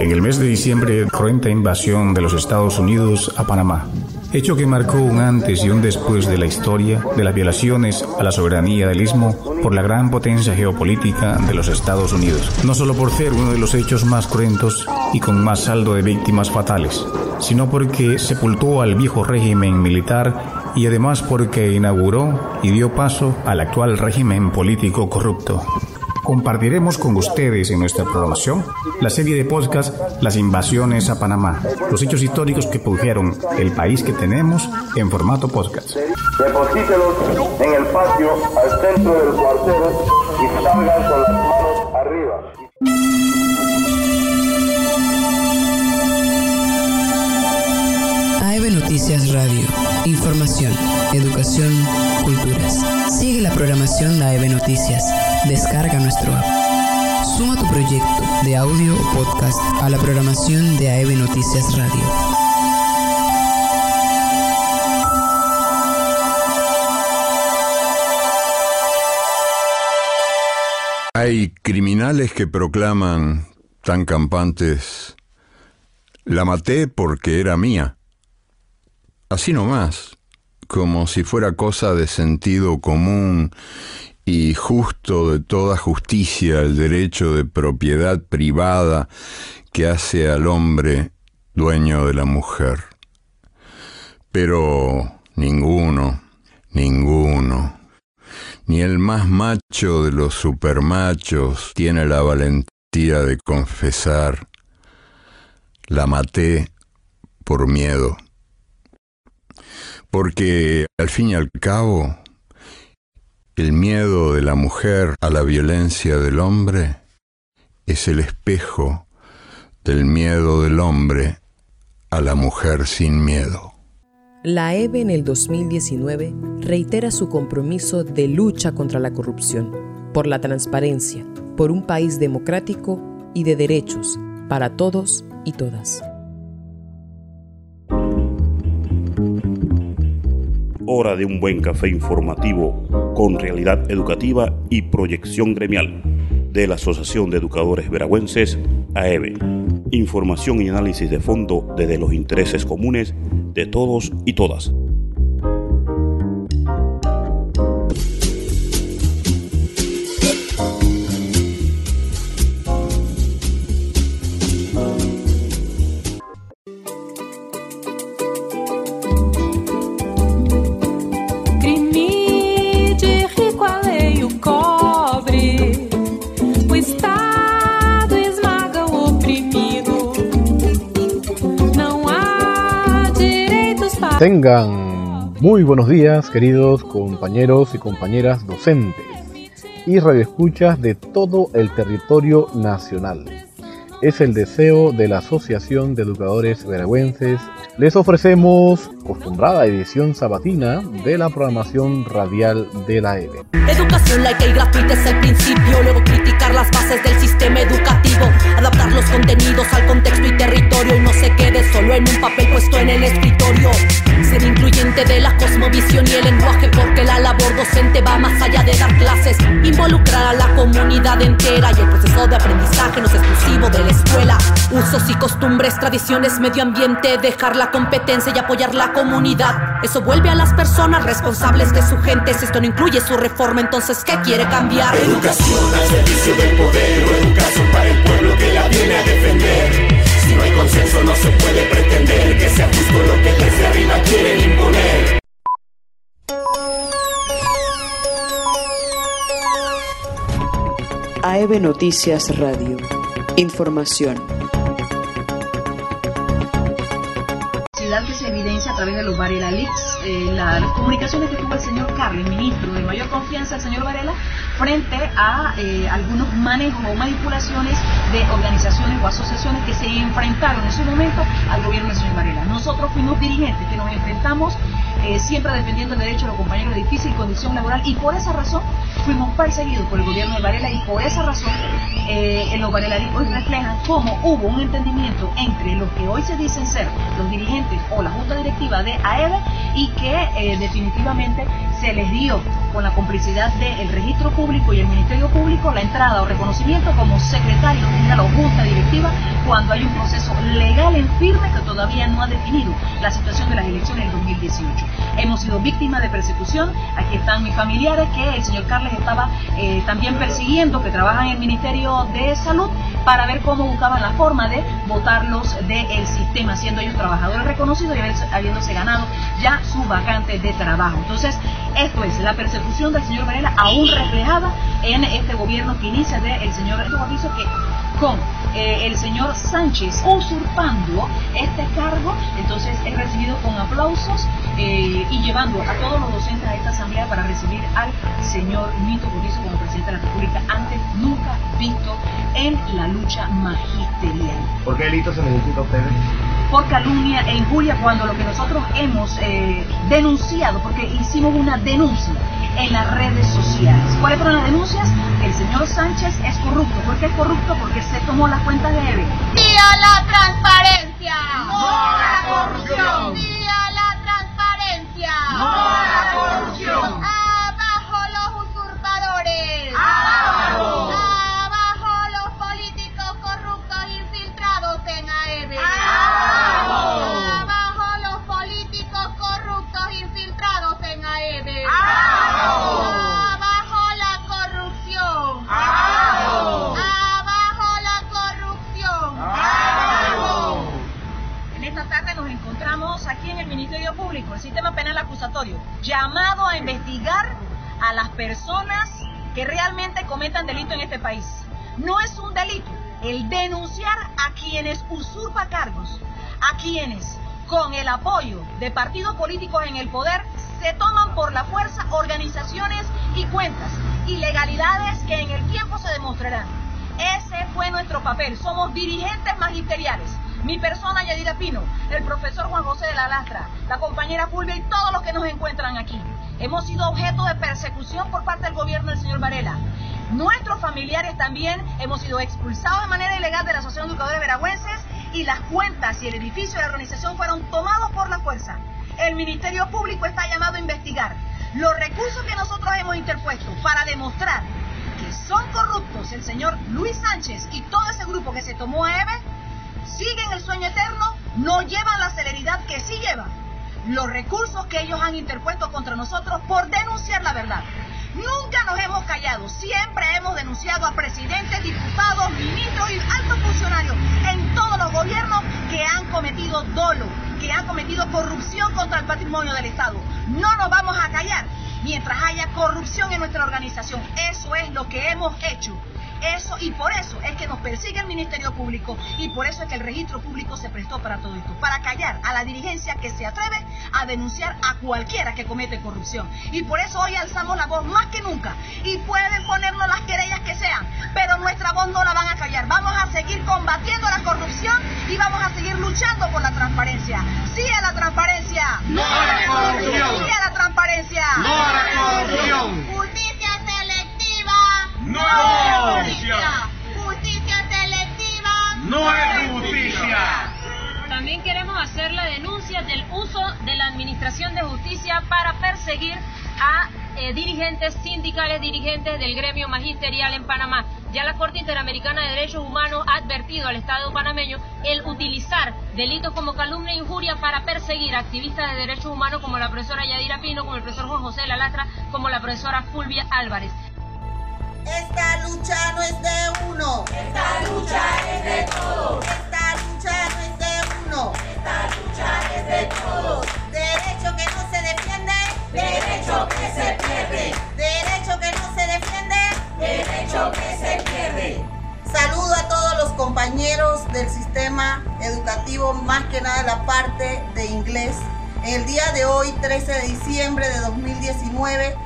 En el mes de diciembre, cruenta invasión de los Estados Unidos a Panamá. Hecho que marcó un antes y un después de la historia de las violaciones a la soberanía del istmo por la gran potencia geopolítica de los Estados Unidos, no solo por ser uno de los hechos más cruentos y con más saldo de víctimas fatales, sino porque sepultó al viejo régimen militar y además porque inauguró y dio paso al actual régimen político corrupto compartiremos con ustedes en nuestra programación la serie de podcast Las invasiones a Panamá, los hechos históricos que produjeron el país que tenemos en formato podcast. Deposítelos en el patio al centro del cuartel y salgan con las manos arriba. Noticias Radio. Información, educación, culturas. Sigue la programación de AEB Noticias Descarga nuestro app. Suma tu proyecto de audio o podcast a la programación de AEB Noticias Radio. Hay criminales que proclaman tan campantes, la maté porque era mía. Así nomás, como si fuera cosa de sentido común y justo de toda justicia el derecho de propiedad privada que hace al hombre dueño de la mujer. Pero ninguno, ninguno, ni el más macho de los supermachos tiene la valentía de confesar, la maté por miedo. Porque al fin y al cabo, el miedo de la mujer a la violencia del hombre es el espejo del miedo del hombre a la mujer sin miedo. La EVE en el 2019 reitera su compromiso de lucha contra la corrupción, por la transparencia, por un país democrático y de derechos para todos y todas. Hora de un buen café informativo con realidad educativa y proyección gremial de la Asociación de Educadores Veragüenses, AEBE. Información y análisis de fondo desde los intereses comunes de todos y todas. Tengan muy buenos días, queridos compañeros y compañeras docentes y radioescuchas de todo el territorio nacional. Es el deseo de la Asociación de Educadores Veragüenses. Les ofrecemos acostumbrada edición sabatina de la programación radial de la EVE. Educación laica y gratuita es el principio, luego criticar las bases del sistema educativo, adaptar los contenidos al contexto y territorio y no se quede solo en un papel puesto en el escritorio. Ser incluyente de la cosmovisión y el lenguaje porque la labor docente va más allá de dar clases, involucrar a la comunidad entera y el proceso de aprendizaje no es exclusivo de la escuela. Usos y costumbres, tradiciones, medio ambiente, dejar la competencia y apoyar la comunidad. Eso vuelve a las personas responsables de su gente. Si esto no incluye su reforma, entonces ¿qué quiere cambiar? Educación al servicio del poder o educación para el pueblo que la viene a defender. Si no hay consenso no se puede pretender que sea justo lo que desde arriba quieren imponer. AEB Noticias Radio. Información. Que se evidencia a través de los Varela Leaks, eh, las comunicaciones que tuvo el señor Carly, ministro de mayor confianza el señor Varela, frente a eh, algunos manejos o manipulaciones de organizaciones o asociaciones que se enfrentaron en su momento al gobierno del señor Varela. Nosotros fuimos dirigentes que nos enfrentamos eh, siempre defendiendo el derecho de los compañeros de difícil condición laboral y por esa razón fuimos perseguidos por el gobierno de Varela y por esa razón eh, los Varela hoy reflejan cómo hubo un entendimiento entre los que hoy se dicen ser los dirigentes o la junta directiva de AEBE y que eh, definitivamente se les dio con la complicidad del registro público y el Ministerio Público la entrada o reconocimiento como secretario general o junta directiva cuando hay un proceso legal en firme que todavía no ha definido la situación de las elecciones del 2018. Hemos sido víctimas de persecución, aquí están mis familiares que el señor Carles estaba eh, también persiguiendo, que trabajan en el Ministerio de Salud, para ver cómo buscaban la forma de votarlos del sistema, siendo ellos trabajadores reconocidos y habiéndose ganado ya su vacante de trabajo. Entonces, esto es la persecución del señor Varela aún reflejada en este gobierno que inicia del señor Eduardo que con eh, el señor Sánchez usurpando este cargo, entonces es recibido con aplausos eh, y llevando a todos los docentes a esta asamblea para recibir al señor Nito Borizo como presidente de la República, antes nunca visto en la lucha magisterial. ¿Por qué delito se necesita ustedes? Por calumnia e injuria cuando lo que nosotros hemos eh, denunciado, porque hicimos una denuncia en las redes sociales. ¿Cuáles fueron las denuncias? El señor Sánchez es corrupto. ¿Por qué es corrupto? Porque se tomó las cuentas de EVE. ¡Día la transparencia! ¡No a la corrupción! ¡Día la transparencia! ¡No llamado a investigar a las personas que realmente cometan delito en este país. No es un delito el denunciar a quienes usurpan cargos, a quienes con el apoyo de partidos políticos en el poder se toman por la fuerza organizaciones y cuentas, ilegalidades que en el tiempo se demostrarán. Ese fue nuestro papel. Somos dirigentes magisteriales. Mi persona, Yadira Pino, el profesor Juan José de la Lastra, la compañera Fulvia y todos los que nos encuentran aquí. Hemos sido objeto de persecución por parte del gobierno del señor Varela. Nuestros familiares también hemos sido expulsados de manera ilegal de la Asociación de Educadores Veragüenses y las cuentas y el edificio de la organización fueron tomados por la fuerza. El Ministerio Público está llamado a investigar los recursos que nosotros hemos interpuesto para demostrar que son corruptos el señor Luis Sánchez y todo ese grupo que se tomó a EVE, siguen el sueño eterno, no llevan la celeridad que sí llevan los recursos que ellos han interpuesto contra nosotros por denunciar la verdad. Nunca nos hemos callado, siempre hemos denunciado a presidentes, diputados, ministros y altos funcionarios en todos los gobiernos que han cometido dolo, que han cometido corrupción contra el patrimonio del Estado. No nos vamos a callar mientras haya corrupción en nuestra organización. Eso es lo que hemos hecho. Eso y por eso es que nos persigue el Ministerio Público y por eso es que el registro público se prestó para todo esto, para callar a la dirigencia que se atreve a denunciar a cualquiera que comete corrupción. Y por eso hoy alzamos la voz más que nunca y pueden ponernos las querellas que sean, pero nuestra voz no la van a callar. Vamos a seguir combatiendo la corrupción y vamos a seguir luchando por la transparencia. Sí a la transparencia. ¡No a la corrupción! Sí a la transparencia. ¡No a la corrupción! ¡No es justicia! Justicia selectiva. ¡No es justicia! También queremos hacer la denuncia del uso de la Administración de Justicia para perseguir a eh, dirigentes sindicales, dirigentes del gremio magisterial en Panamá. Ya la Corte Interamericana de Derechos Humanos ha advertido al Estado panameño el utilizar delitos como calumnia e injuria para perseguir a activistas de derechos humanos como la profesora Yadira Pino, como el profesor Juan José de la Lastra, como la profesora Fulvia Álvarez. Esta lucha no es de uno. Esta lucha es de todos. Esta lucha no es de uno. Esta lucha es de todos. Derecho que no se defiende. Derecho que se pierde. Derecho que no se defiende. Derecho que se pierde. Saludo a todos los compañeros del sistema educativo, más que nada la parte de inglés. El día de hoy, 13 de diciembre de 2019,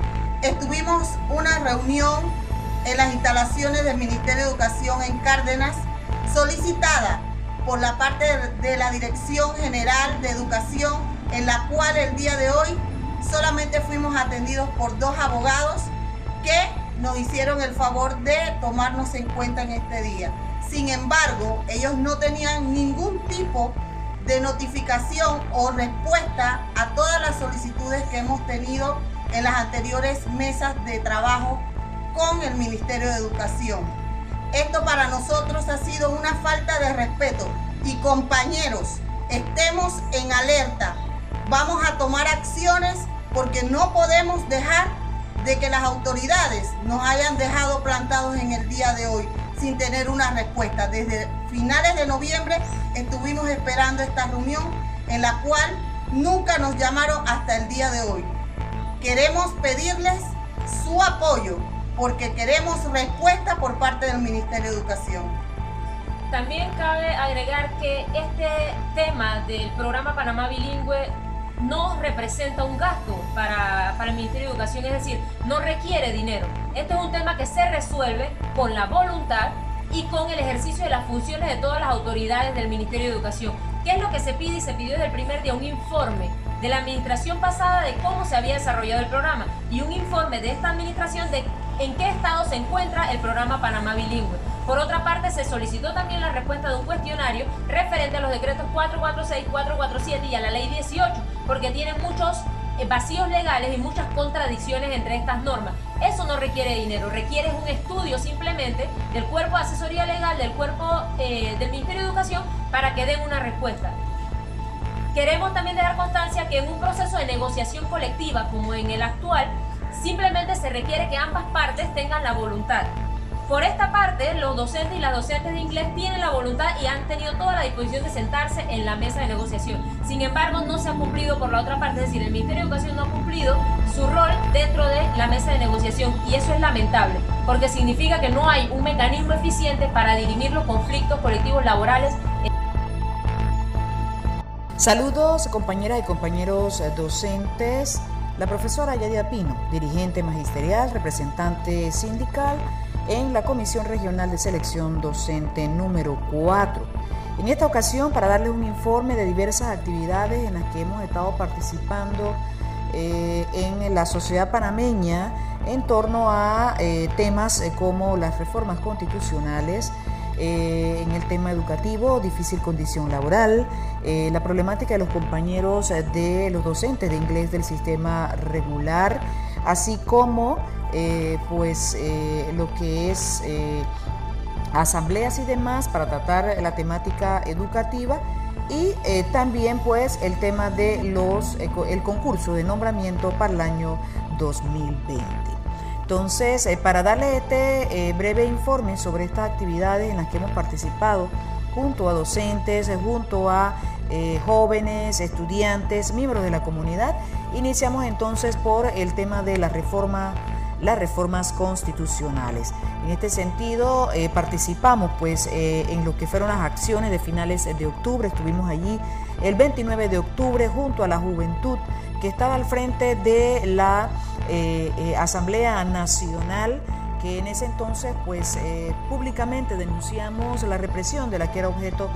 estuvimos una reunión en las instalaciones del Ministerio de Educación en Cárdenas, solicitada por la parte de la Dirección General de Educación, en la cual el día de hoy solamente fuimos atendidos por dos abogados que nos hicieron el favor de tomarnos en cuenta en este día. Sin embargo, ellos no tenían ningún tipo de notificación o respuesta a todas las solicitudes que hemos tenido en las anteriores mesas de trabajo con el Ministerio de Educación. Esto para nosotros ha sido una falta de respeto y compañeros, estemos en alerta. Vamos a tomar acciones porque no podemos dejar de que las autoridades nos hayan dejado plantados en el día de hoy sin tener una respuesta. Desde finales de noviembre estuvimos esperando esta reunión en la cual nunca nos llamaron hasta el día de hoy. Queremos pedirles su apoyo porque queremos respuesta por parte del Ministerio de Educación. También cabe agregar que este tema del programa Panamá Bilingüe no representa un gasto para, para, el Ministerio de Educación, es decir, no requiere dinero. Este es un tema que se resuelve con la voluntad y con el ejercicio de las funciones de todas las autoridades del Ministerio de Educación. ¿Qué es lo que se pide y se pidió desde el primer día? Un informe de la administración pasada de cómo se había desarrollado el programa y un informe de esta administración de en qué estado se encuentra el programa Panamá Bilingüe. Por otra parte, se solicitó también la respuesta de un cuestionario referente a los decretos 446, 447 y a la ley 18, porque tienen muchos vacíos legales y muchas contradicciones entre estas normas. Eso no requiere dinero, requiere un estudio simplemente del cuerpo de asesoría legal, del cuerpo eh, del Ministerio de Educación, para que den una respuesta. Queremos también dejar constancia que en un proceso de negociación colectiva como en el actual, simplemente se requiere que ambas partes tengan la voluntad por esta parte, los docentes y las docentes de inglés tienen la voluntad y han tenido toda la disposición de sentarse en la mesa de negociación. Sin embargo, no se ha cumplido por la otra parte, es decir, el Ministerio de Educación no ha cumplido su rol dentro de la mesa de negociación y eso es lamentable, porque significa que no hay un mecanismo eficiente para dirimir los conflictos colectivos laborales. Saludos compañeras y compañeros docentes. La profesora Yadia Pino, dirigente magisterial, representante sindical en la Comisión Regional de Selección Docente número 4. En esta ocasión, para darles un informe de diversas actividades en las que hemos estado participando eh, en la sociedad panameña en torno a eh, temas eh, como las reformas constitucionales, en el tema educativo, difícil condición laboral, la problemática de los compañeros de los docentes de inglés del sistema regular, así como eh, pues eh, lo que es eh, asambleas y demás para tratar la temática educativa y también pues el tema de los el concurso de nombramiento para el año 2020. Entonces, para darle este breve informe sobre estas actividades en las que hemos participado junto a docentes, junto a jóvenes, estudiantes, miembros de la comunidad, iniciamos entonces por el tema de la reforma las reformas constitucionales. En este sentido, eh, participamos pues eh, en lo que fueron las acciones de finales de octubre, estuvimos allí el 29 de octubre junto a la juventud que estaba al frente de la eh, Asamblea Nacional que en ese entonces pues públicamente denunciamos la represión de la que era objeto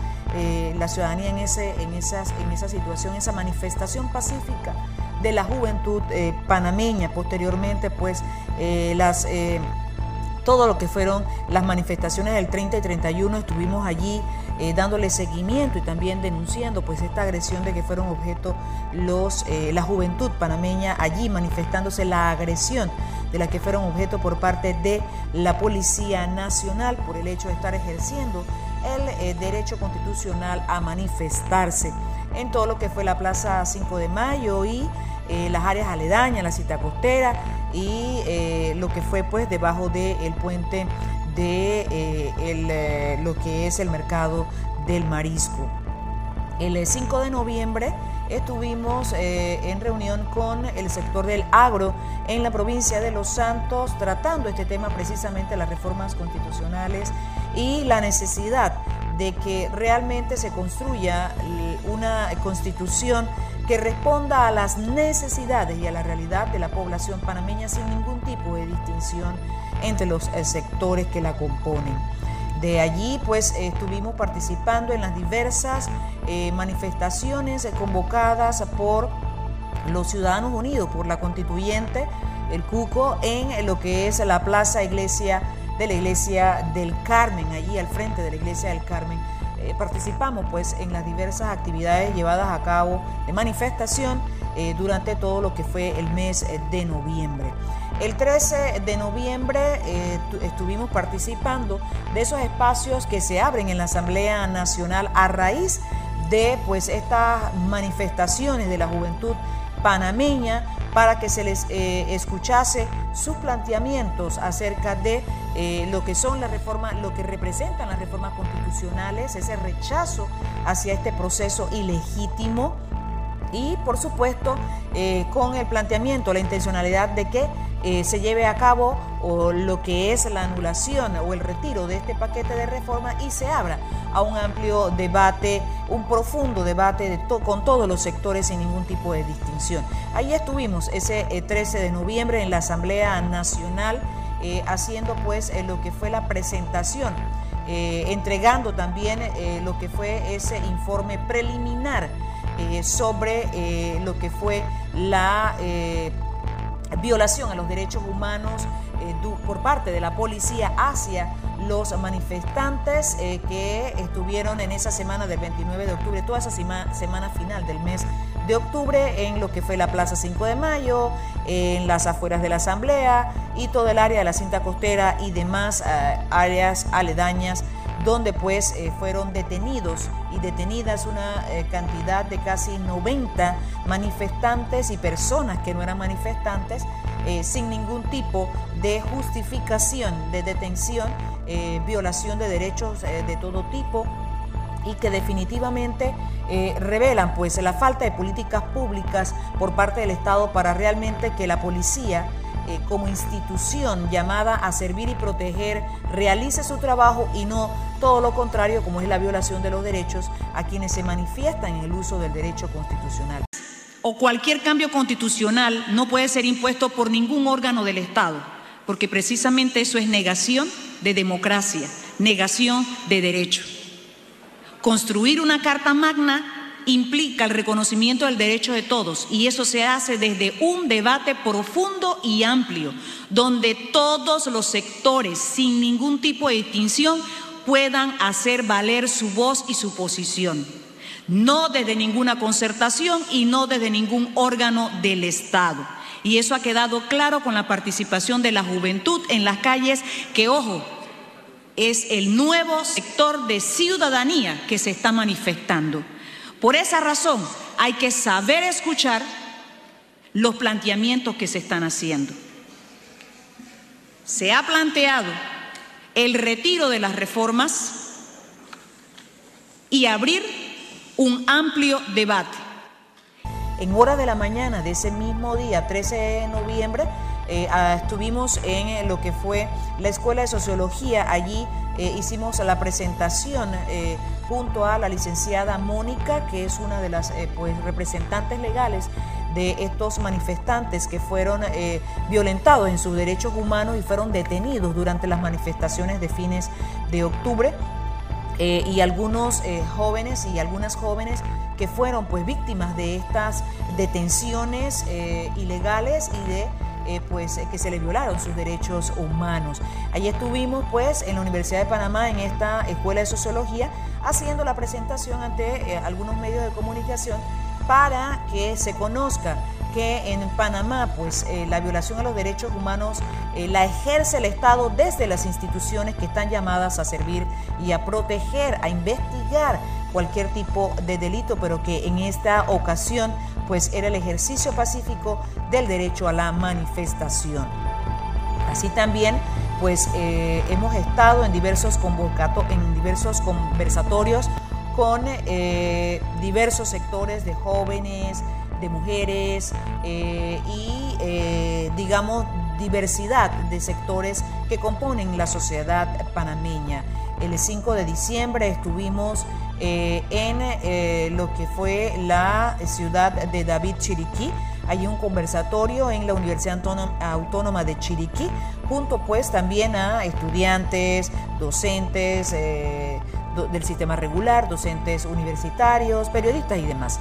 la ciudadanía en, ese, en, esas, en esa situación, esa manifestación pacífica de la juventud eh, panameña. Posteriormente, pues, eh, las, eh, todo lo que fueron las manifestaciones del 30 y 31, estuvimos allí dándole seguimiento y también denunciando pues esta agresión de que fueron objeto los, la juventud panameña allí manifestándose la agresión de la que fueron objeto por parte de la Policía Nacional por el hecho de estar ejerciendo el derecho constitucional a manifestarse en todo lo que fue la Plaza 5 de Mayo y eh, las áreas aledañas, la cita costera y eh, lo que fue pues debajo del puente de eh, lo que es el mercado del marisco. El 5 de noviembre estuvimos en reunión con el sector del agro en la provincia de Los Santos tratando este tema precisamente las reformas constitucionales y la necesidad de que realmente se construya una constitución que responda a las necesidades y a la realidad de la población panameña sin ningún tipo de distinción entre los eh, sectores que la componen. De allí pues estuvimos participando en las diversas eh, manifestaciones convocadas por los Ciudadanos Unidos, por la constituyente, el Cuco, en lo que es la plaza iglesia de la iglesia del Carmen, allí al frente de la iglesia del Carmen eh, participamos pues en las diversas actividades llevadas a cabo de manifestación durante todo lo que fue el mes de noviembre. El 13 de noviembre estuvimos participando de esos espacios que se abren en la Asamblea Nacional a raíz de pues estas manifestaciones de la juventud panameña para que se les eh, escuchase sus planteamientos acerca de eh, lo que son las reformas, lo que representan las reformas constitucionales, ese rechazo hacia este proceso ilegítimo y por supuesto eh, con el planteamiento, la intencionalidad de que eh, se lleve a cabo o lo que es la anulación o el retiro de este paquete de reforma y se abra a un amplio debate, un profundo debate de con todos los sectores sin ningún tipo de distinción. Ahí estuvimos ese 13 eh, de noviembre en la Asamblea Nacional haciendo pues lo que fue la presentación, entregando también lo que fue ese informe preliminar eh, sobre eh, lo que fue la eh, violación a los derechos humanos por parte de la policía hacia los manifestantes que estuvieron en esa semana del 29 de octubre, toda esa semana final del mes de octubre en lo que fue la Plaza 5 de Mayo, en las afueras de la Asamblea y todo el área de la cinta costera y demás áreas aledañas donde pues eh, fueron detenidos detenidas una eh, cantidad de casi 90 manifestantes y personas que no eran manifestantes eh, sin ningún tipo de justificación de detención, violación de derechos de todo tipo y que definitivamente revelan pues la falta de políticas públicas por parte del Estado para realmente que la policía como institución llamada a servir y proteger realice su trabajo y no todo lo contrario como es la violación de los derechos a quienes se manifiestan en el uso del derecho constitucional. O cualquier cambio constitucional no puede ser impuesto por ningún órgano del Estado, porque precisamente eso es negación de democracia, negación de derecho. Construir una Carta Magna implica el reconocimiento del derecho de todos y eso se hace desde un debate profundo y amplio, donde todos los sectores, sin ningún tipo de distinción, puedan hacer valer su voz y su posición, no desde ninguna concertación y no desde ningún órgano del Estado. Y eso ha quedado claro con la participación de la juventud en las calles, que ojo, es el nuevo sector de ciudadanía que se está manifestando. Por esa razón hay que saber escuchar los planteamientos que se están haciendo. Se ha planteado el retiro de las reformas y abrir un amplio debate. En hora de la mañana de ese mismo día, 13 de noviembre, eh, ah, estuvimos en eh, lo que fue la Escuela de Sociología. Allí eh, hicimos la presentación junto a la licenciada Mónica, que es una de las pues, representantes legales de estos manifestantes que fueron eh, violentados en sus derechos humanos y fueron detenidos durante las manifestaciones de fines de octubre. Eh, y algunos eh, jóvenes y algunas jóvenes que fueron pues víctimas de estas detenciones ilegales y de pues que se les violaron sus derechos humanos. Allí estuvimos pues en la Universidad de Panamá en esta escuela de sociología haciendo la presentación ante algunos medios de comunicación para que se conozca que en Panamá pues eh, la violación a los derechos humanos eh, la ejerce el Estado desde las instituciones que están llamadas a servir y a proteger, a investigar cualquier tipo de delito, pero que en esta ocasión pues era el ejercicio pacífico del derecho a la manifestación. Así también pues eh, hemos estado en diversos, en diversos conversatorios con eh, diversos sectores de jóvenes, de mujeres eh, y, digamos, diversidad de sectores que componen la sociedad panameña. El 5 de diciembre estuvimos en lo que fue la ciudad de David Chiriquí. Hay un conversatorio en la Universidad Autónoma de Chiriquí, junto pues también a estudiantes, docentes, del sistema regular, docentes universitarios, periodistas y demás.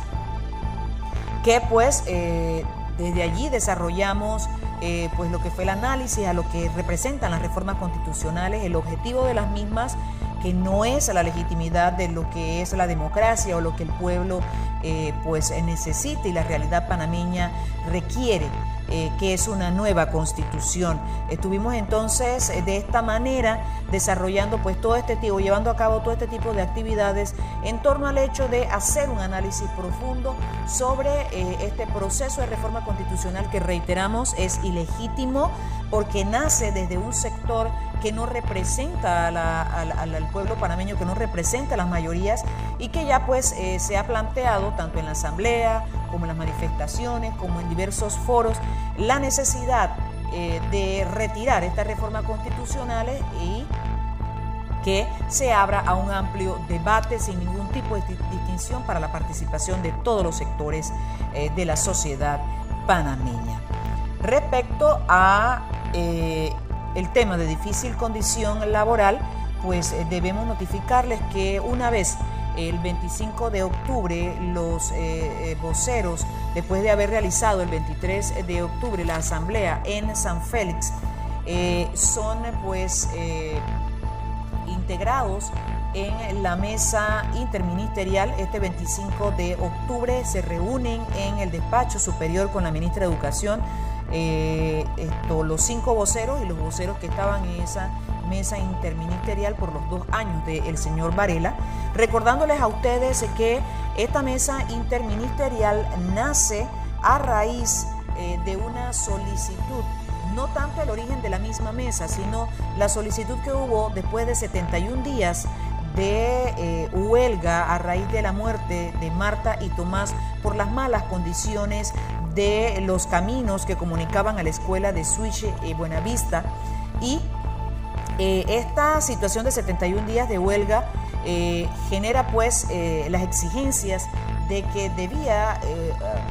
Que pues eh, desde allí desarrollamos eh, pues lo que fue el análisis a lo que representan las reformas constitucionales, el objetivo de las mismas, que no es la legitimidad de lo que es la democracia o lo que el pueblo eh, pues necesita y la realidad panameña requiere. Eh, que es una nueva constitución. Estuvimos entonces eh, de esta manera desarrollando pues todo este tipo, llevando a cabo todo este tipo de actividades en torno al hecho de hacer un análisis profundo sobre este proceso de reforma constitucional que reiteramos es ilegítimo porque nace desde un sector que no representa al pueblo panameño, que no representa a las mayorías y que ya pues se ha planteado tanto en la asamblea como en las manifestaciones, como en diversos foros, la necesidad eh, de retirar esta reforma constitucional y que se abra a un amplio debate sin ningún tipo de distinción para la participación de todos los sectores eh, de la sociedad panameña. Respecto a eh, el tema de difícil condición laboral, pues debemos notificarles que una vez el 25 de octubre los eh, eh, voceros, después de haber realizado el 23 de octubre la asamblea en San Félix, eh, son pues integrados en la mesa interministerial. Este 25 de octubre se reúnen en el despacho superior con la ministra de Educación, los cinco voceros y los voceros que estaban en esa mesa interministerial por los dos años del señor Varela, recordándoles a ustedes que esta mesa interministerial nace a raíz eh, de una solicitud, no tanto el origen de la misma mesa, sino la solicitud que hubo después de 71 días de eh, huelga a raíz de la muerte de Marta y Tomás por las malas condiciones de los caminos que comunicaban a la escuela de Suiche y Buenavista. Y eh, esta situación de 71 días de huelga eh, genera pues eh, las exigencias de que debía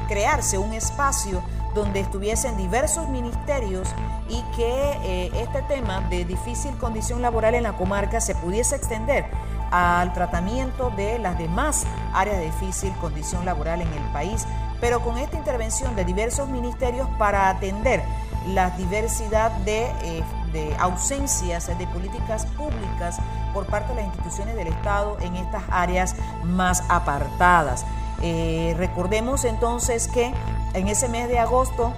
crearse un espacio donde estuviesen diversos ministerios y que este tema de difícil condición laboral en la comarca se pudiese extender al tratamiento de las demás áreas de difícil condición laboral en el país, pero con esta intervención de diversos ministerios para atender la diversidad de de ausencias de políticas públicas por parte de las instituciones del Estado en estas áreas más apartadas. Eh, recordemos entonces que en ese mes de agosto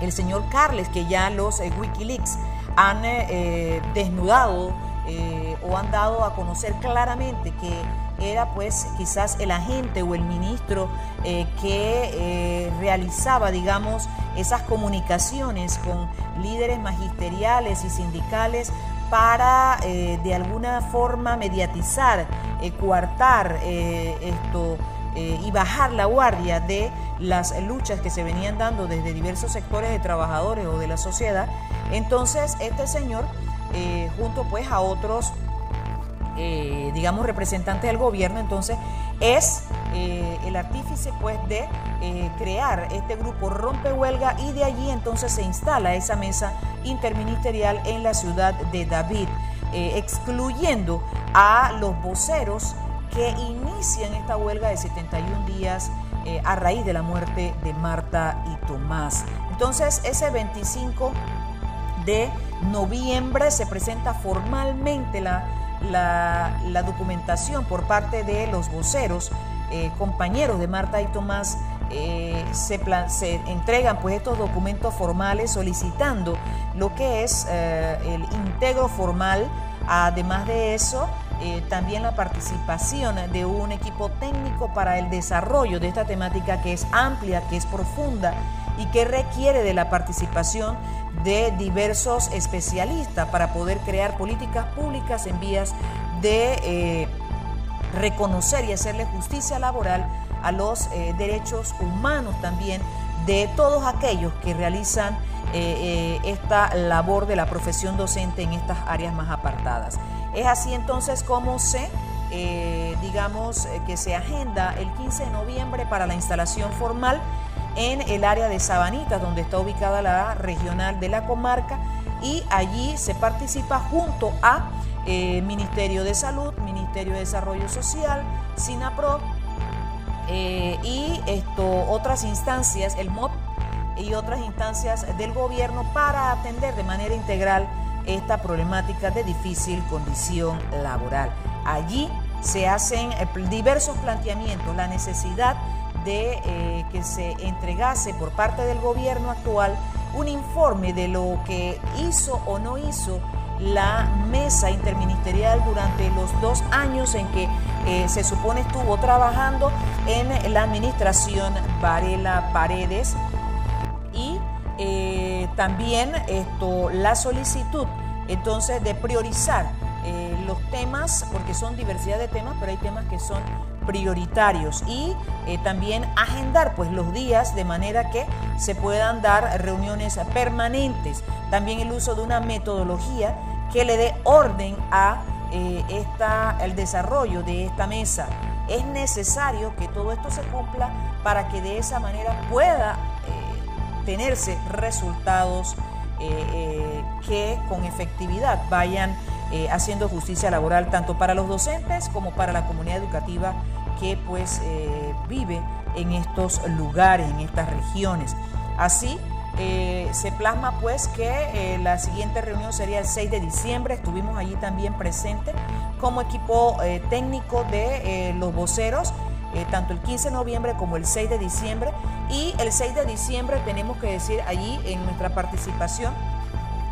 el señor Carles, que ya los eh, Wikileaks han eh, desnudado o han dado a conocer claramente que era pues quizás el agente o el ministro eh, que eh, realizaba, digamos, esas comunicaciones con líderes magisteriales y sindicales para eh, de alguna forma mediatizar, coartar esto y bajar la guardia de las luchas que se venían dando desde diversos sectores de trabajadores o de la sociedad. Entonces, este señor, junto pues a otros eh, digamos, representante del gobierno, entonces es eh, el artífice pues de eh, crear este grupo rompe huelga y de allí entonces se instala esa mesa interministerial en la ciudad de David, excluyendo a los voceros que inician esta huelga de 71 días a raíz de la muerte de Marta y Tomás. Entonces ese 25 de noviembre se presenta formalmente la la, documentación por parte de los voceros, eh, compañeros de Marta y Tomás, eh, se, entregan pues estos documentos formales solicitando lo que es eh, el integro formal, además de eso, también la participación de un equipo técnico para el desarrollo de esta temática que es amplia, que es profunda y que requiere de la participación de diversos especialistas para poder crear políticas públicas en vías de eh, reconocer y hacerle justicia laboral a los eh, derechos humanos también de todos aquellos que realizan eh, esta labor de la profesión docente en estas áreas más apartadas. Es así entonces como se, digamos, que se agenda el 15 de noviembre para la instalación formal en el área de Sabanitas, donde está ubicada la regional de la comarca, y allí se participa junto a eh, Ministerio de Salud, Ministerio de Desarrollo Social, SINAPRO eh, y esto, otras instancias, el MOP y otras instancias del gobierno para atender de manera integral esta problemática de difícil condición laboral. Allí se hacen eh, diversos planteamientos, la necesidad de eh, que se entregase por parte del gobierno actual un informe de lo que hizo o no hizo la mesa interministerial durante los dos años en que eh, se supone estuvo trabajando en la administración Varela Paredes. Y eh, también esto, la solicitud entonces de priorizar eh, los temas, porque son diversidad de temas, pero hay temas que son prioritarios y también agendar pues los días de manera que se puedan dar reuniones permanentes. También el uso de una metodología que le dé orden a eh, esta, el desarrollo de esta mesa. Es necesario que todo esto se cumpla para que de esa manera pueda eh, tenerse resultados eh, que con efectividad vayan haciendo justicia laboral tanto para los docentes como para la comunidad educativa que pues vive en estos lugares, en estas regiones. Así, eh, se plasma pues que eh, la siguiente reunión sería el 6 de diciembre, estuvimos allí también presentes como equipo eh, técnico de los voceros, tanto el 15 de noviembre como el 6 de diciembre. Y el 6 de diciembre tenemos que decir allí en nuestra participación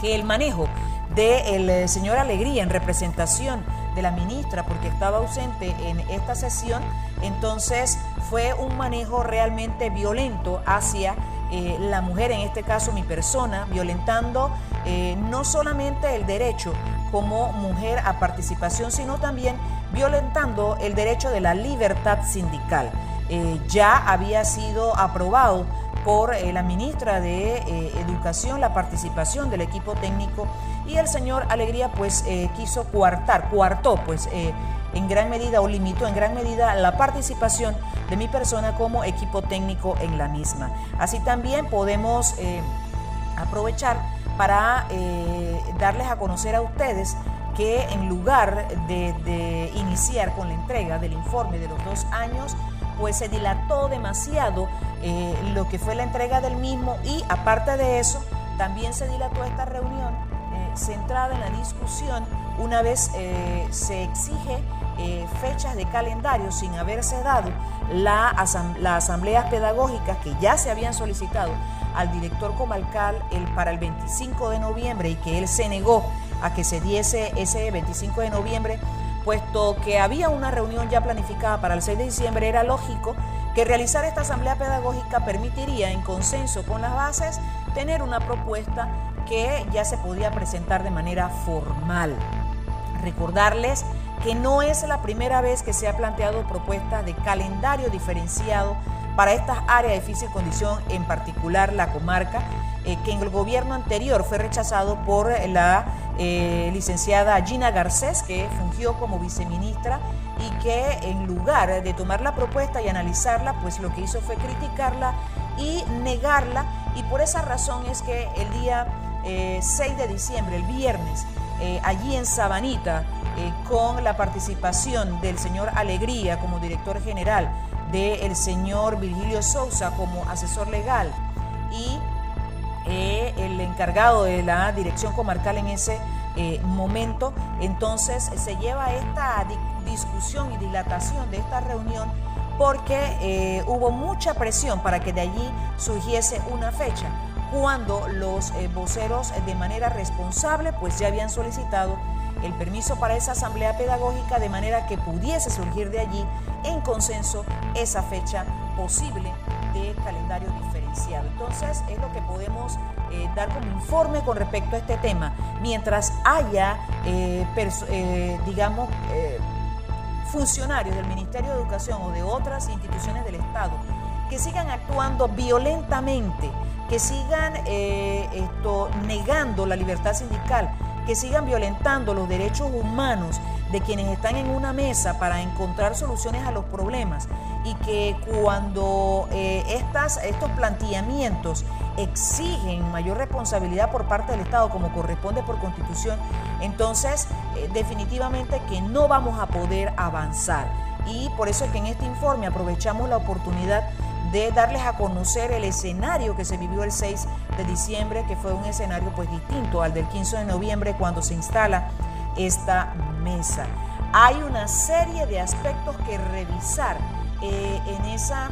que el manejo del señor Alegría en representación de la ministra porque estaba ausente en esta sesión, entonces fue un manejo realmente violento hacia eh, la mujer, en este caso mi persona, violentando eh, no solamente el derecho como mujer a participación, sino también violentando el derecho de la libertad sindical. Eh, ya había sido aprobado por la ministra de Educación la participación del equipo técnico y el señor Alegría pues quiso coartar, coartó pues en gran medida o limitó en gran medida la participación de mi persona como equipo técnico en la misma. Así también podemos eh, aprovechar para eh, darles a conocer a ustedes que en lugar de, iniciar con la entrega del informe de los dos años, pues se dilató demasiado eh, lo que fue la entrega del mismo y aparte de eso, también se dilató esta reunión centrada en la discusión una vez se exige eh, fechas de calendario sin haberse dado la las asambleas pedagógicas que ya se habían solicitado al director comarcal para el 25 de noviembre y que él se negó a que se diese ese 25 de noviembre, puesto que había una reunión ya planificada para el 6 de diciembre, era lógico que realizar esta asamblea pedagógica permitiría, en consenso con las bases, tener una propuesta que ya se podía presentar de manera formal. Recordarles que no es la primera vez que se ha planteado propuesta de calendario diferenciado para estas áreas de difícil condición, en particular la comarca, eh, que en el gobierno anterior fue rechazado por la eh, licenciada Gina Garcés, que fungió como viceministra y que en lugar de tomar la propuesta y analizarla, pues lo que hizo fue criticarla y negarla. Y por esa razón es que el día 6 eh, de diciembre, el viernes, allí en Sabanita, eh, con la participación del señor Alegría como director general, del señor Virgilio Sousa como asesor legal y eh, el encargado de la dirección comarcal en ese eh, momento, entonces se lleva esta discusión y dilatación de esta reunión porque hubo mucha presión para que de allí surgiese una fecha, cuando los voceros de manera responsable pues ya habían solicitado el permiso para esa asamblea pedagógica de manera que pudiese surgir de allí en consenso esa fecha posible de calendario Entonces es lo que podemos eh, dar como informe con respecto a este tema. Mientras haya, eh, eh, digamos, funcionarios del Ministerio de Educación o de otras instituciones del Estado que sigan actuando violentamente, que sigan esto, negando la libertad sindical, que sigan violentando los derechos humanos de quienes están en una mesa para encontrar soluciones a los problemas y que cuando eh, estas, estos planteamientos exigen mayor responsabilidad por parte del Estado como corresponde por constitución, entonces eh, definitivamente que no vamos a poder avanzar. Y por eso es que en este informe aprovechamos la oportunidad de darles a conocer el escenario que se vivió el 6 de diciembre, que fue un escenario pues distinto al del 15 de noviembre cuando se instala esta mesa. Hay una serie de aspectos que revisar eh, en, esa,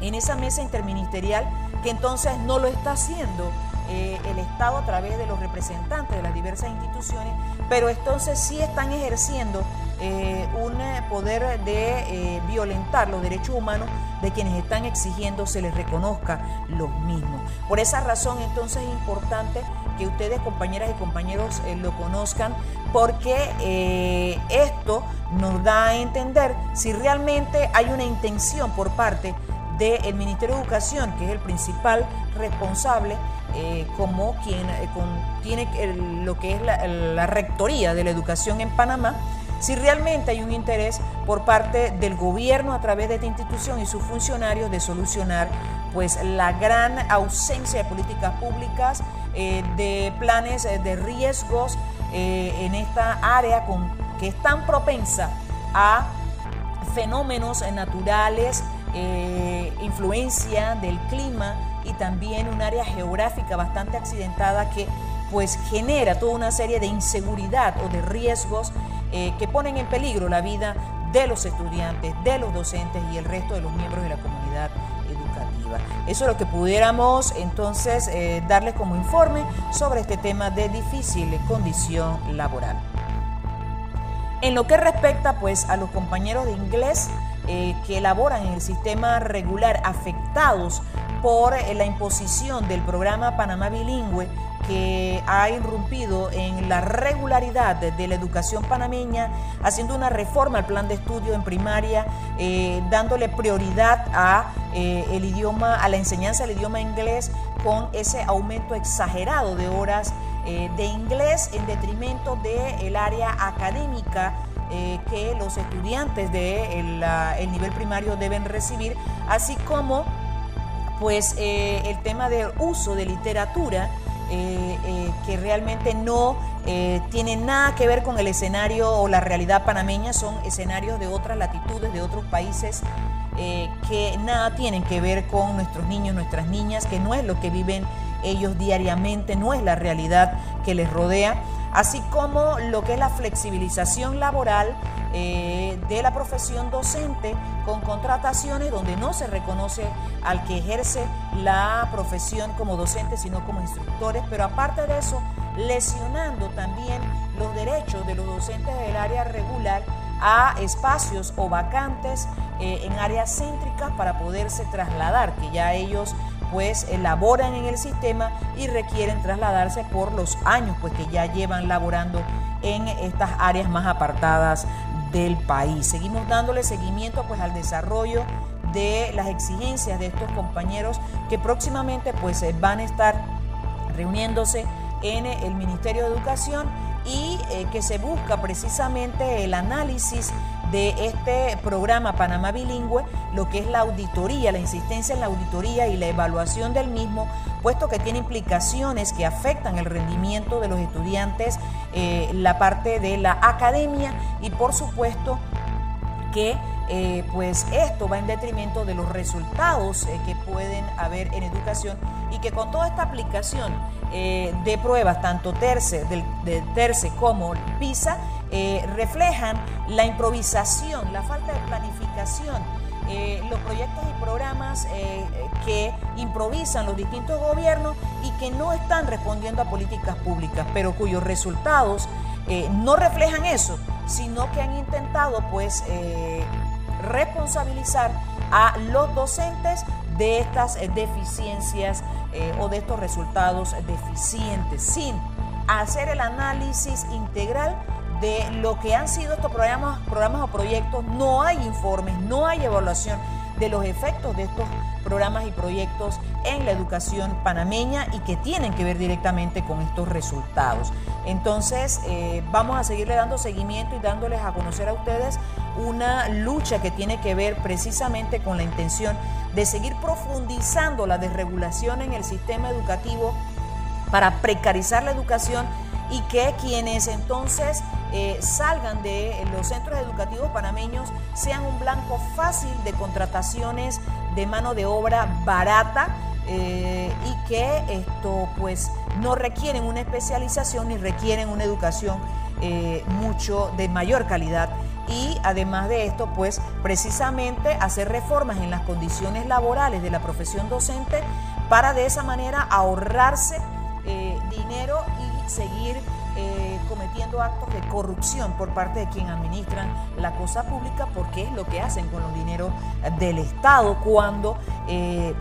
en esa mesa interministerial que entonces no lo está haciendo eh, el Estado a través de los representantes de las diversas instituciones, pero entonces sí están ejerciendo eh, un poder de violentar los derechos humanos de quienes están exigiendo se les reconozca los mismos. Por esa razón entonces es importante que ustedes, compañeras y compañeros, lo conozcan, porque esto nos da a entender si realmente hay una intención por parte del Ministerio de Educación, que es el principal responsable, eh, como quien eh, tiene lo que es la, rectoría de la educación en Panamá, si realmente hay un interés por parte del gobierno a través de esta institución y sus funcionarios de solucionar pues la gran ausencia de políticas públicas, eh, de planes de riesgos en esta área que es tan propensa a fenómenos naturales eh, influencia del clima y también un área geográfica bastante accidentada que pues genera toda una serie de inseguridad o de riesgos eh, que ponen en peligro la vida de los estudiantes, de los docentes y el resto de los miembros de la comunidad educativa. Eso es lo que pudiéramos entonces eh, darles como informe sobre este tema de difícil condición laboral. En lo que respecta pues a los compañeros de inglés, eh, que elaboran en el sistema regular afectados por la imposición del programa Panamá Bilingüe que ha irrumpido en la regularidad de, la educación panameña, haciendo una reforma al plan de estudio en primaria, eh, dándole prioridad a el idioma, a la enseñanza del idioma inglés, con ese aumento exagerado de horas de inglés en detrimento del área académica eh, que los estudiantes del de el nivel primario deben recibir, así como pues eh, el tema del uso de literatura eh, que realmente no tiene nada que ver con el escenario o la realidad panameña, son escenarios de otras latitudes, de otros países que nada tienen que ver con nuestros niños, nuestras niñas, que no es lo que viven ellos diariamente, no es la realidad que les rodea. Así como lo que es la flexibilización laboral eh, de la profesión docente con contrataciones donde no se reconoce al que ejerce la profesión como docente, sino como instructores, pero aparte de eso, lesionando también los derechos de los docentes del área regular a espacios o vacantes eh, en áreas céntricas para poderse trasladar, que ya ellos pues elaboran en el sistema y requieren trasladarse por los años pues que ya llevan laborando en estas áreas más apartadas del país. Seguimos dándole seguimiento pues al desarrollo de las exigencias de estos compañeros que próximamente pues eh, van a estar reuniéndose en el Ministerio de Educación y eh, que se busca precisamente el análisis de este programa Panamá Bilingüe, lo que es la auditoría, la insistencia en la auditoría y la evaluación del mismo, puesto que tiene implicaciones que afectan el rendimiento de los estudiantes, eh, la parte de la academia y por supuesto que eh, pues esto va en detrimento de los resultados eh, que pueden haber en educación y que con toda esta aplicación de pruebas, tanto TERCE, del, de TERCE como PISA, reflejan la improvisación, la falta de planificación, eh, los proyectos y programas eh, que improvisan los distintos gobiernos y que no están respondiendo a políticas públicas, pero cuyos resultados no reflejan eso, sino que han intentado pues responsabilizar a los docentes de estas deficiencias o de estos resultados deficientes, sin hacer el análisis integral de lo que han sido estos programas, programas o proyectos, no hay informes, no hay evaluación de los efectos de estos programas y proyectos en la educación panameña y que tienen que ver directamente con estos resultados. Entonces, eh, vamos a seguirle dando seguimiento y dándoles a conocer a ustedes una lucha que tiene que ver precisamente con la intención de seguir profundizando la desregulación en el sistema educativo para precarizar la educación y que quienes entonces eh, salgan de los centros educativos panameños sean un blanco fácil de contrataciones de mano de obra barata eh, y que esto pues no requieren una especialización ni requieren una educación eh, mucho de mayor calidad. Y además de esto, pues precisamente hacer reformas en las condiciones laborales de la profesión docente para de esa manera ahorrarse dinero seguir eh, cometiendo actos de corrupción por parte de quien administran la cosa pública, porque es lo que hacen con los dineros del Estado cuando eh,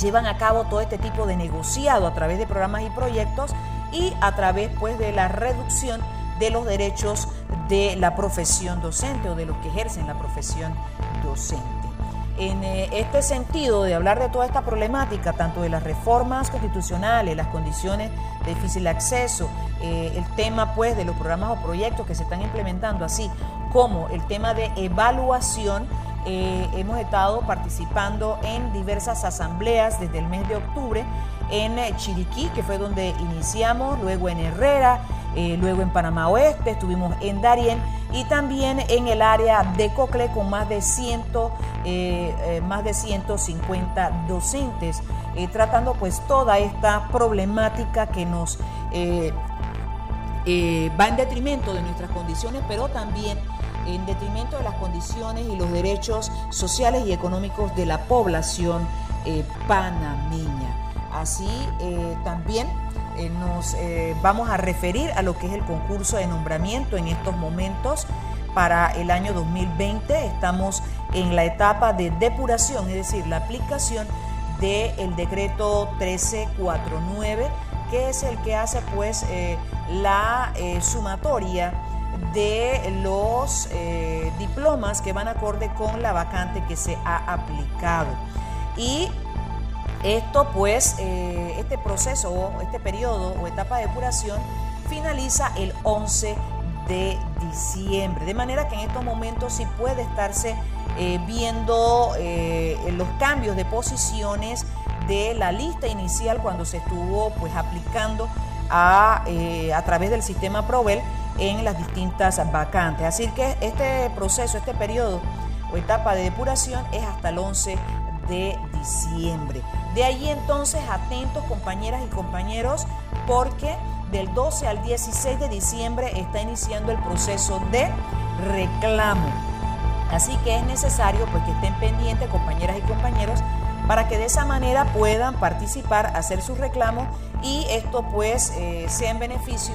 llevan a cabo todo este tipo de negociado a través de programas y proyectos y a través pues de la reducción de los derechos de la profesión docente o de los que ejercen la profesión docente. En eh, este sentido de hablar de toda esta problemática, tanto de las reformas constitucionales, las condiciones de difícil acceso, eh, el tema pues de los programas o proyectos que se están implementando, así como el tema de evaluación, eh, hemos estado participando en diversas asambleas desde el mes de octubre en Chiriquí, que fue donde iniciamos, luego en Herrera, eh, luego en Panamá Oeste, estuvimos en Darien y también en el área de Cocle con más de, ciento, eh, eh, más de 150 docentes, tratando pues toda esta problemática que nos va en detrimento de nuestras condiciones, pero también en detrimento de las condiciones y los derechos sociales y económicos de la población panameña. Así también eh, nos eh, vamos a referir a lo que es el concurso de nombramiento en estos momentos para el año 2020. Estamos en la etapa de depuración, es decir, la aplicación del decreto 1349, que es el que hace pues eh, la sumatoria de los diplomas que van acorde con la vacante que se ha aplicado. Y esto pues, eh, este proceso, este periodo o etapa de depuración finaliza el 11 de diciembre. De manera que en estos momentos sí puede estarse eh, viendo eh, los cambios de posiciones de la lista inicial cuando se estuvo pues aplicando a, a través del sistema Provel en las distintas vacantes. Así que este proceso, este periodo o etapa de depuración es hasta el 11 de diciembre. De ahí entonces atentos compañeras y compañeros porque del 12 al 16 de diciembre está iniciando el proceso de reclamo. Así que es necesario pues, que estén pendientes compañeras y compañeros para que de esa manera puedan participar, hacer sus reclamos y esto pues eh, sea en beneficio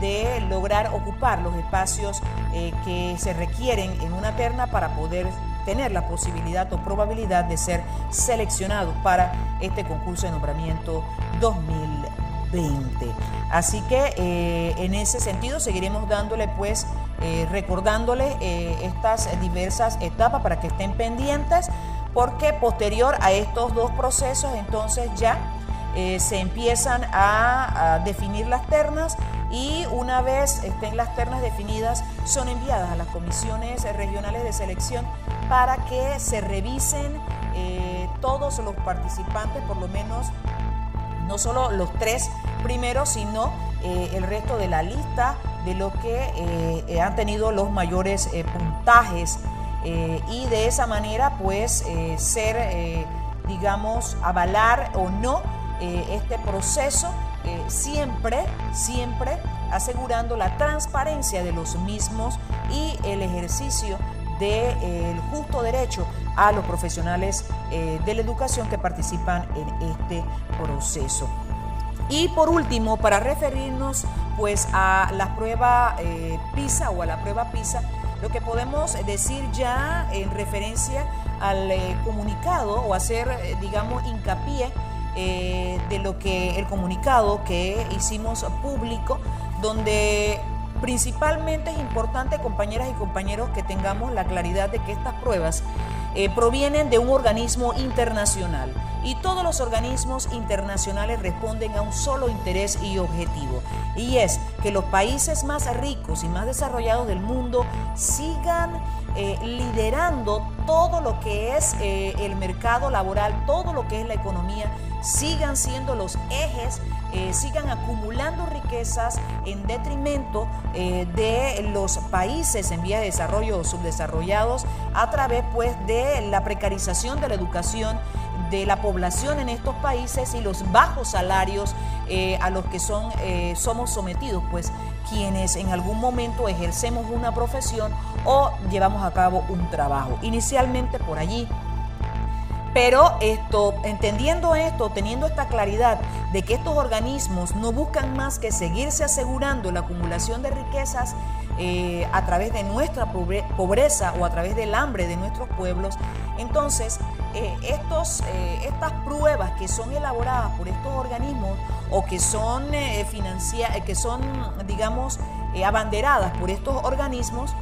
de lograr ocupar los espacios eh, que se requieren en una terna para poder tener la posibilidad o probabilidad de ser seleccionados para este concurso de nombramiento 2020. Así que eh, en ese sentido seguiremos dándole pues, eh, recordándoles eh, estas diversas etapas para que estén pendientes, porque posterior a estos dos procesos entonces ya se empiezan a definir las ternas y una vez estén las ternas definidas, son enviadas a las comisiones regionales de selección para que se revisen eh, todos los participantes, por lo menos no solo los tres primeros, sino eh, el resto de la lista de los que eh, han tenido los mayores puntajes y de esa manera pues ser, digamos, avalar o no este proceso siempre, siempre asegurando la transparencia de los mismos y el ejercicio del justo derecho a los profesionales eh, de la educación que participan en este proceso. Y por último, para referirnos pues a la prueba eh, PISA o a la prueba PISA, lo que podemos decir ya en referencia al eh, comunicado o hacer, digamos, hincapié eh, de lo que el comunicado que hicimos público, donde principalmente es importante, compañeras y compañeros, que tengamos la claridad de que estas pruebas eh, provienen de un organismo internacional. Y todos los organismos internacionales responden a un solo interés y objetivo, y es que los países más ricos y más desarrollados del mundo sigan eh, liderando todo lo que es eh, el mercado laboral, todo lo que es la economía, sigan siendo los ejes sigan acumulando riquezas en detrimento de los países en vías de desarrollo o subdesarrollados a través pues de la precarización de la educación de la población en estos países y los bajos salarios eh, a los que son, somos sometidos, pues quienes en algún momento ejercemos una profesión o llevamos a cabo un trabajo. Inicialmente por allí pero esto, entendiendo esto, teniendo esta claridad de que estos organismos no buscan más que seguirse asegurando la acumulación de riquezas eh, a través de nuestra pobreza o a través del hambre de nuestros pueblos, entonces eh, estos, eh, estas pruebas que son elaboradas por estos organismos o que son, que son digamos, abanderadas por estos organismos,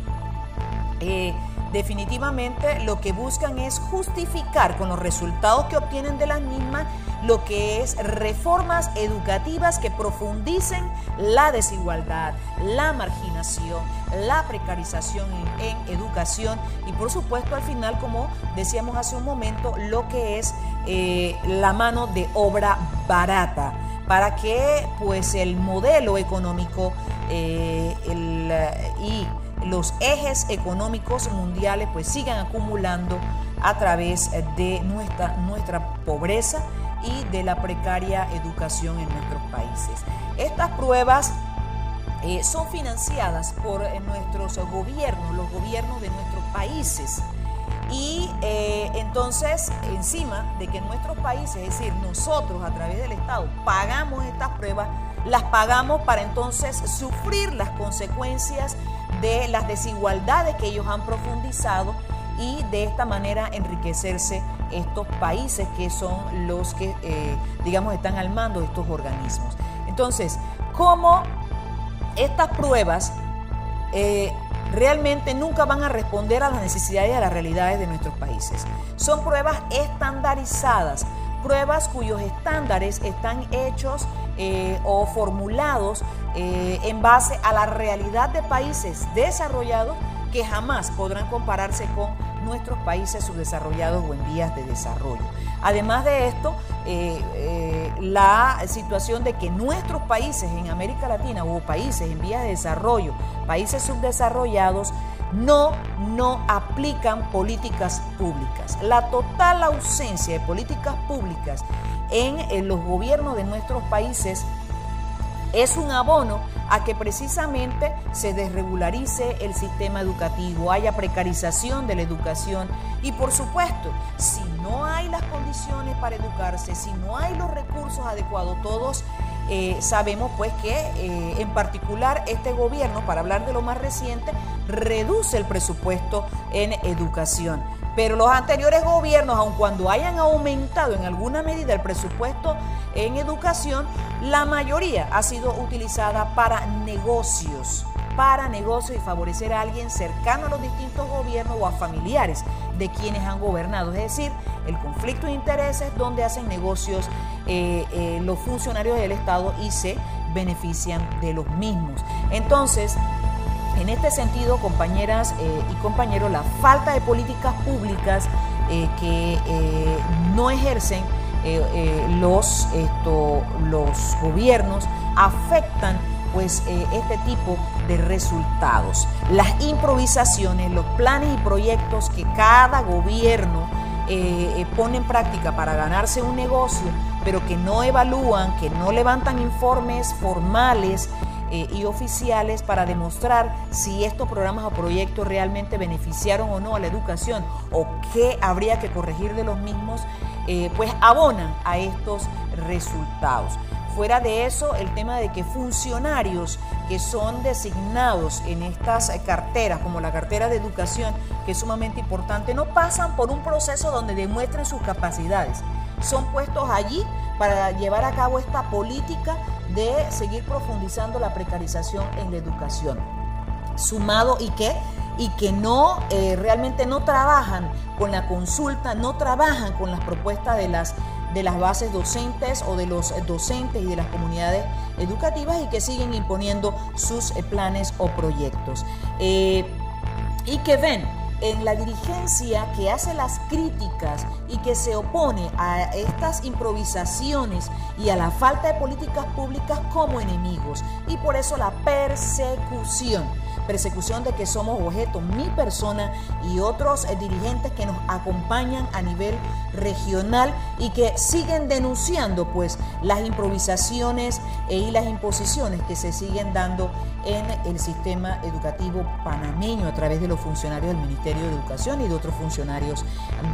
definitivamente lo que buscan es justificar con los resultados que obtienen de las mismas lo que es reformas educativas que profundicen la desigualdad, la marginación, la precarización en, educación y por supuesto al final, como decíamos hace un momento, lo que es eh, la mano de obra barata para que pues el modelo económico eh, y los ejes económicos mundiales pues sigan acumulando a través de nuestra, nuestra pobreza y de la precaria educación en nuestros países. Estas pruebas eh, son financiadas por eh, nuestros gobiernos, los gobiernos de nuestros países. Y eh, entonces, encima de que nuestros países, es decir, nosotros a través del Estado, pagamos estas pruebas, las pagamos para entonces sufrir las consecuencias de las desigualdades que ellos han profundizado y de esta manera enriquecerse estos países que son los que, eh, digamos, están al mando de estos organismos. Entonces, ¿cómo estas pruebas eh, realmente nunca van a responder a las necesidades y a las realidades de nuestros países? Son pruebas estandarizadas, pruebas cuyos estándares están hechos eh, o formulados eh, en base a la realidad de países desarrollados que jamás podrán compararse con nuestros países subdesarrollados o en vías de desarrollo. Además de esto, eh, la situación de que nuestros países en América Latina o países en vías de desarrollo, países subdesarrollados, no, no aplican políticas públicas. La total ausencia de políticas públicas en, los gobiernos de nuestros países es un abono a que precisamente se desregularice el sistema educativo, haya precarización de la educación y por supuesto, si no hay las condiciones para educarse, si no hay los recursos adecuados, todos eh, sabemos pues que eh, en particular este gobierno, para hablar de lo más reciente, reduce el presupuesto en educación. Pero los anteriores gobiernos, aun cuando hayan aumentado en alguna medida el presupuesto en educación, la mayoría ha sido utilizada para negocios, para negocios y favorecer a alguien cercano a los distintos gobiernos o a familiares de quienes han gobernado. Es decir, el conflicto de intereses donde hacen negocios eh, eh, los funcionarios del Estado y se benefician de los mismos. Entonces, en este sentido, compañeras eh, y compañeros, la falta de políticas públicas eh, que eh, no ejercen los, los gobiernos afectan pues este tipo de resultados. Las improvisaciones, los planes y proyectos que cada gobierno pone en práctica para ganarse un negocio, pero que no evalúan, que no levantan informes formales, eh, y oficiales para demostrar si estos programas o proyectos realmente beneficiaron o no a la educación o qué habría que corregir de los mismos, eh, pues abonan a estos resultados. Fuera de eso, el tema de que funcionarios que son designados en estas carteras, como la cartera de educación, que es sumamente importante, no pasan por un proceso donde demuestren sus capacidades. Son puestos allí para llevar a cabo esta política de seguir profundizando la precarización en la educación. Sumado y que y que no eh, realmente no trabajan con la consulta, no trabajan con las propuestas de las de las bases docentes o de los docentes y de las comunidades educativas y que siguen imponiendo sus eh, planes o proyectos. Eh, y que ven en la dirigencia que hace las críticas y que se opone a estas improvisaciones y a la falta de políticas públicas como enemigos y por eso la persecución persecución de que somos objeto, mi persona y otros eh, dirigentes que nos acompañan a nivel regional y que siguen denunciando pues las improvisaciones e, y las imposiciones que se siguen dando en el sistema educativo panameño a través de los funcionarios del Ministerio de Educación y de otros funcionarios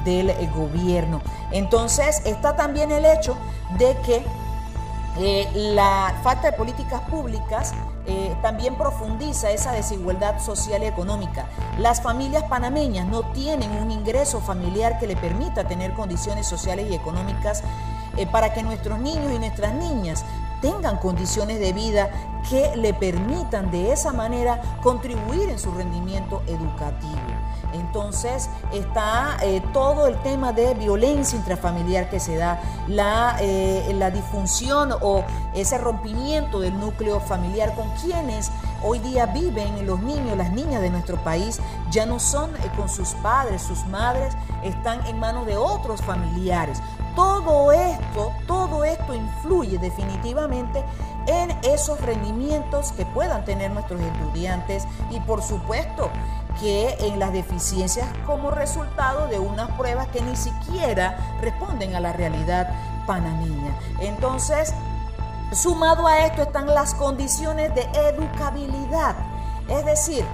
del eh, gobierno. Entonces está también el hecho de que eh, la falta de políticas públicas eh, también profundiza esa desigualdad social y económica. Las familias panameñas no tienen un ingreso familiar que le permita tener condiciones sociales y económicas eh, para que nuestros niños y nuestras niñas tengan condiciones de vida que le permitan de esa manera contribuir en su rendimiento educativo. Entonces está eh, todo el tema de violencia intrafamiliar que se da, la, eh, la disfunción o ese rompimiento del núcleo familiar con quienes hoy día viven los niños, las niñas de nuestro país, ya no son eh, con sus padres, sus madres están en manos de otros familiares. Todo esto, todo esto influye definitivamente en esos rendimientos que puedan tener nuestros estudiantes y por supuesto que en las deficiencias como resultado de unas pruebas que ni siquiera responden a la realidad panameña. Entonces, sumado a esto están las condiciones de educabilidad, es decir,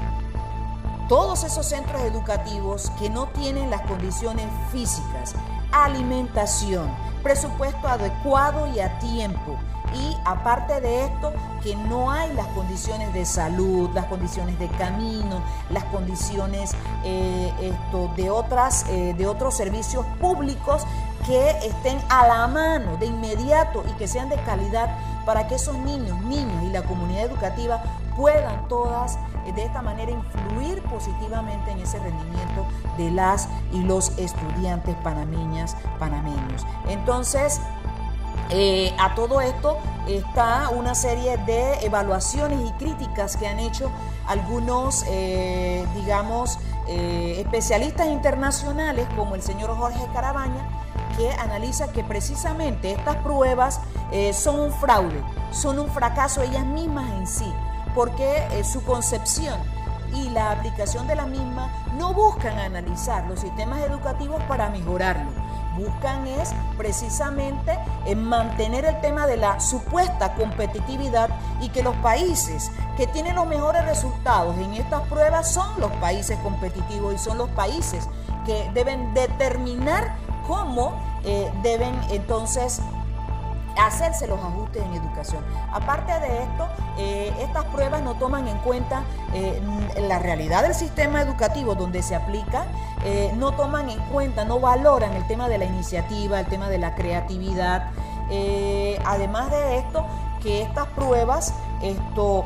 todos esos centros educativos que no tienen las condiciones físicas, alimentación, presupuesto adecuado y a tiempo, y aparte de esto, que no hay las condiciones de salud, las condiciones de camino, las condiciones eh, esto, de, otras, eh, de otros servicios públicos que estén a la mano de inmediato y que sean de calidad para que esos niños, niños y la comunidad educativa puedan todas eh, de esta manera influir positivamente en ese rendimiento de las y los estudiantes panameñas, panameños. Entonces, eh, a todo esto está una serie de evaluaciones y críticas que han hecho algunos, eh, digamos, especialistas internacionales como el señor Jorge Carabaña, que analiza que precisamente estas pruebas son un fraude, son un fracaso ellas mismas en sí, porque su concepción y la aplicación de la misma no buscan analizar los sistemas educativos para mejorarlo. Buscan es precisamente en mantener el tema de la supuesta competitividad y que los países que tienen los mejores resultados en estas pruebas son los países competitivos y son los países que deben determinar cómo eh, deben entonces hacerse los ajustes en educación. Aparte de esto, eh, estas pruebas no toman en cuenta eh, la realidad del sistema educativo donde se aplica, eh, no toman en cuenta, no valoran el tema de la iniciativa, el tema de la creatividad. además de esto, que estas pruebas esto,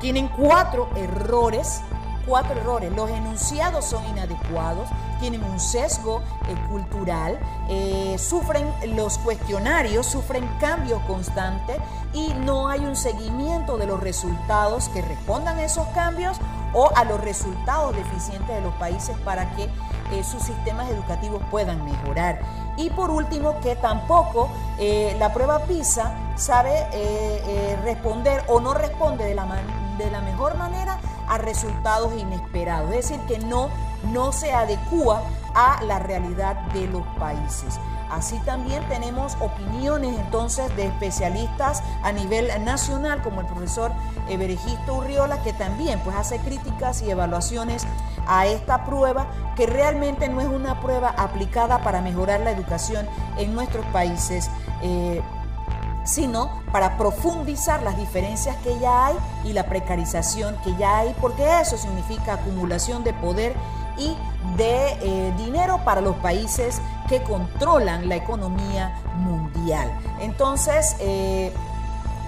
tienen cuatro errores cuatro errores. Los enunciados son inadecuados, tienen un sesgo eh, cultural, eh, sufren los cuestionarios, sufren cambios constantes y no hay un seguimiento de los resultados que respondan a esos cambios o a los resultados deficientes de los países para que eh, sus sistemas educativos puedan mejorar. Y por último, que tampoco la prueba PISA sabe responder o no responde de la, de la mejor manera a resultados inesperados, es decir, que no, no se adecua a la realidad de los países. Así también tenemos opiniones entonces de especialistas a nivel nacional, como el profesor Everegisto Urriola, que también pues, hace críticas y evaluaciones a esta prueba, que realmente no es una prueba aplicada para mejorar la educación en nuestros países. Eh, sino para profundizar las diferencias que ya hay y la precarización que ya hay, porque eso significa acumulación de poder y de eh, dinero para los países que controlan la economía mundial. Entonces, eh,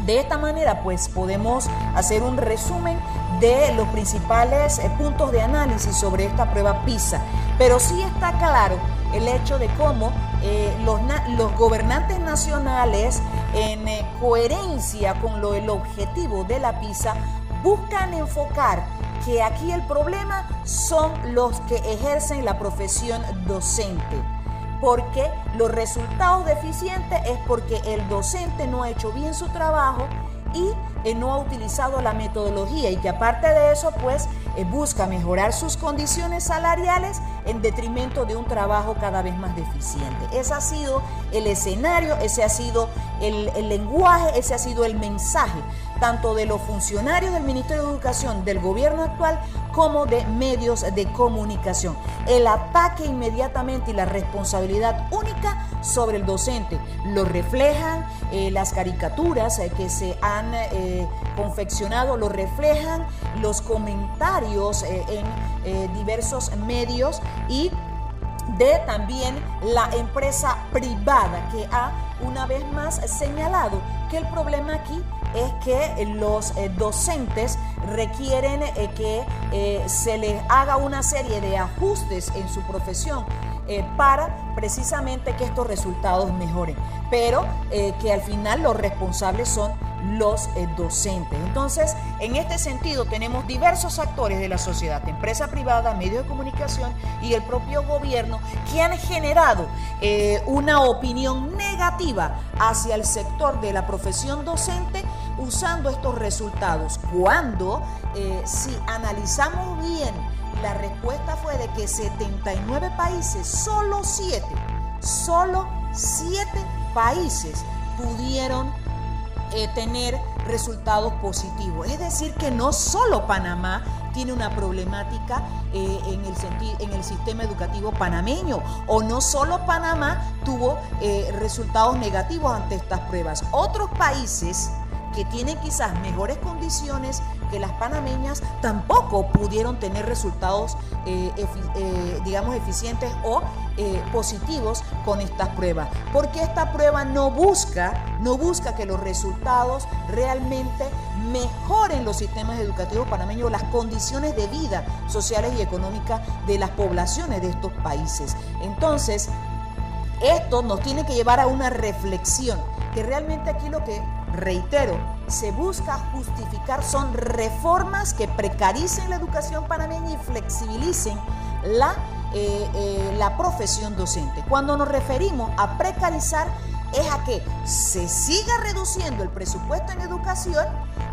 De esta manera, pues podemos hacer un resumen de los principales eh, puntos de análisis sobre esta prueba PISA. Pero sí está claro el hecho de cómo eh, los, los, gobernantes nacionales, en eh, coherencia con lo, el objetivo de la PISA, buscan enfocar que aquí el problema son los que ejercen la profesión docente porque los resultados deficientes es porque el docente no ha hecho bien su trabajo y eh, no ha utilizado la metodología y que aparte de eso pues eh, busca mejorar sus condiciones salariales en detrimento de un trabajo cada vez más deficiente. Ese ha sido el escenario, ese ha sido el, el lenguaje, ese ha sido el mensaje tanto de los funcionarios del Ministerio de Educación del gobierno actual como de medios de comunicación. El ataque inmediatamente y la responsabilidad única sobre el docente lo reflejan eh, las caricaturas eh, que se han eh, confeccionado, lo reflejan los comentarios en diversos medios y de también la empresa privada que ha una vez más señalado que el problema aquí es que los eh, docentes requieren eh, que eh, se les haga una serie de ajustes en su profesión para precisamente que estos resultados mejoren, pero que al final los responsables son los docentes. Entonces, en este sentido, tenemos diversos actores de la sociedad, empresa privada, medios de comunicación y el propio gobierno, que han generado una opinión negativa hacia el sector de la profesión docente usando estos resultados. Cuando, eh, si analizamos bien, la respuesta fue de que 79 países, solo 7, solo 7 países pudieron eh, tener resultados positivos. Es decir, que no solo Panamá tiene una problemática eh, en, el sistema educativo panameño o no solo Panamá tuvo resultados negativos ante estas pruebas. Otros países que tienen quizás mejores condiciones que las panameñas tampoco pudieron tener resultados, eh, eh, digamos, eficientes o eh, positivos con estas pruebas. Porque esta prueba no busca, no busca que los resultados realmente mejoren los sistemas educativos panameños, las condiciones de vida sociales y económicas de las poblaciones de estos países. Entonces, esto nos tiene que llevar a una reflexión, que realmente aquí lo que reitero, se busca justificar son reformas que precaricen la educación panameña y flexibilicen la, eh, eh, la profesión docente. Cuando nos referimos a precarizar es a que se siga reduciendo el presupuesto en educación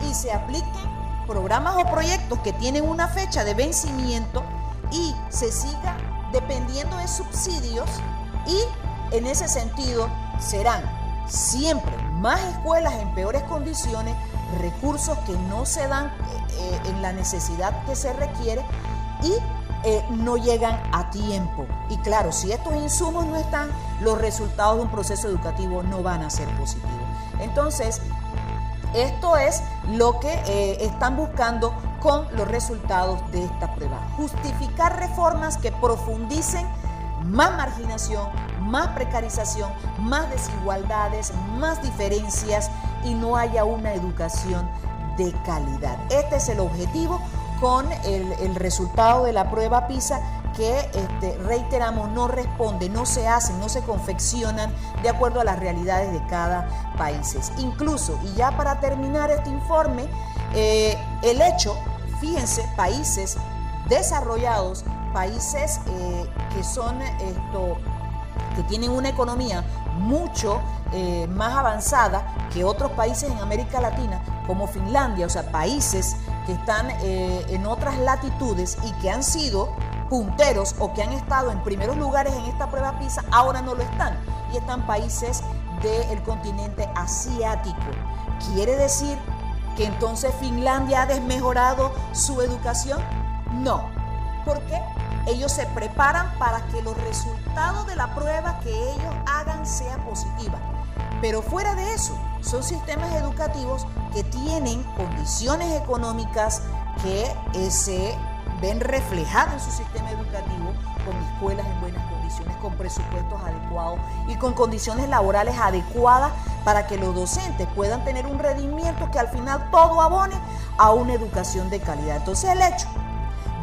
y se apliquen programas o proyectos que tienen una fecha de vencimiento y se siga dependiendo de subsidios y en ese sentido serán siempre más escuelas en peores condiciones, recursos que no se dan eh, eh, en la necesidad que se requiere y eh, no llegan a tiempo. Y claro, si estos insumos no están, los resultados de un proceso educativo no van a ser positivos. Entonces, esto es lo que están buscando con los resultados de esta prueba. Justificar reformas que profundicen más marginación, más precarización, más desigualdades, más diferencias y no haya una educación de calidad. Este es el objetivo con el, resultado de la prueba PISA que este, reiteramos no responde, no se hacen, no se confeccionan de acuerdo a las realidades de cada país. Incluso, y ya para terminar este informe, eh, el hecho, fíjense, países desarrollados, países eh, que son esto, que tienen una economía mucho eh, más avanzada que otros países en América Latina, como Finlandia, o sea, países que están eh, en otras latitudes y que han sido punteros o que han estado en primeros lugares en esta prueba PISA, ahora no lo están. Y están países del continente asiático. ¿Quiere decir que entonces Finlandia ha desmejorado su educación? No. ¿Por qué? Ellos se preparan para que los resultados de la prueba que ellos hagan sea positiva. Pero fuera de eso, son sistemas educativos que tienen condiciones económicas que se ven reflejado en su sistema educativo con escuelas en buenas condiciones, con presupuestos adecuados y con condiciones laborales adecuadas para que los docentes puedan tener un rendimiento que al final todo abone a una educación de calidad. Entonces el hecho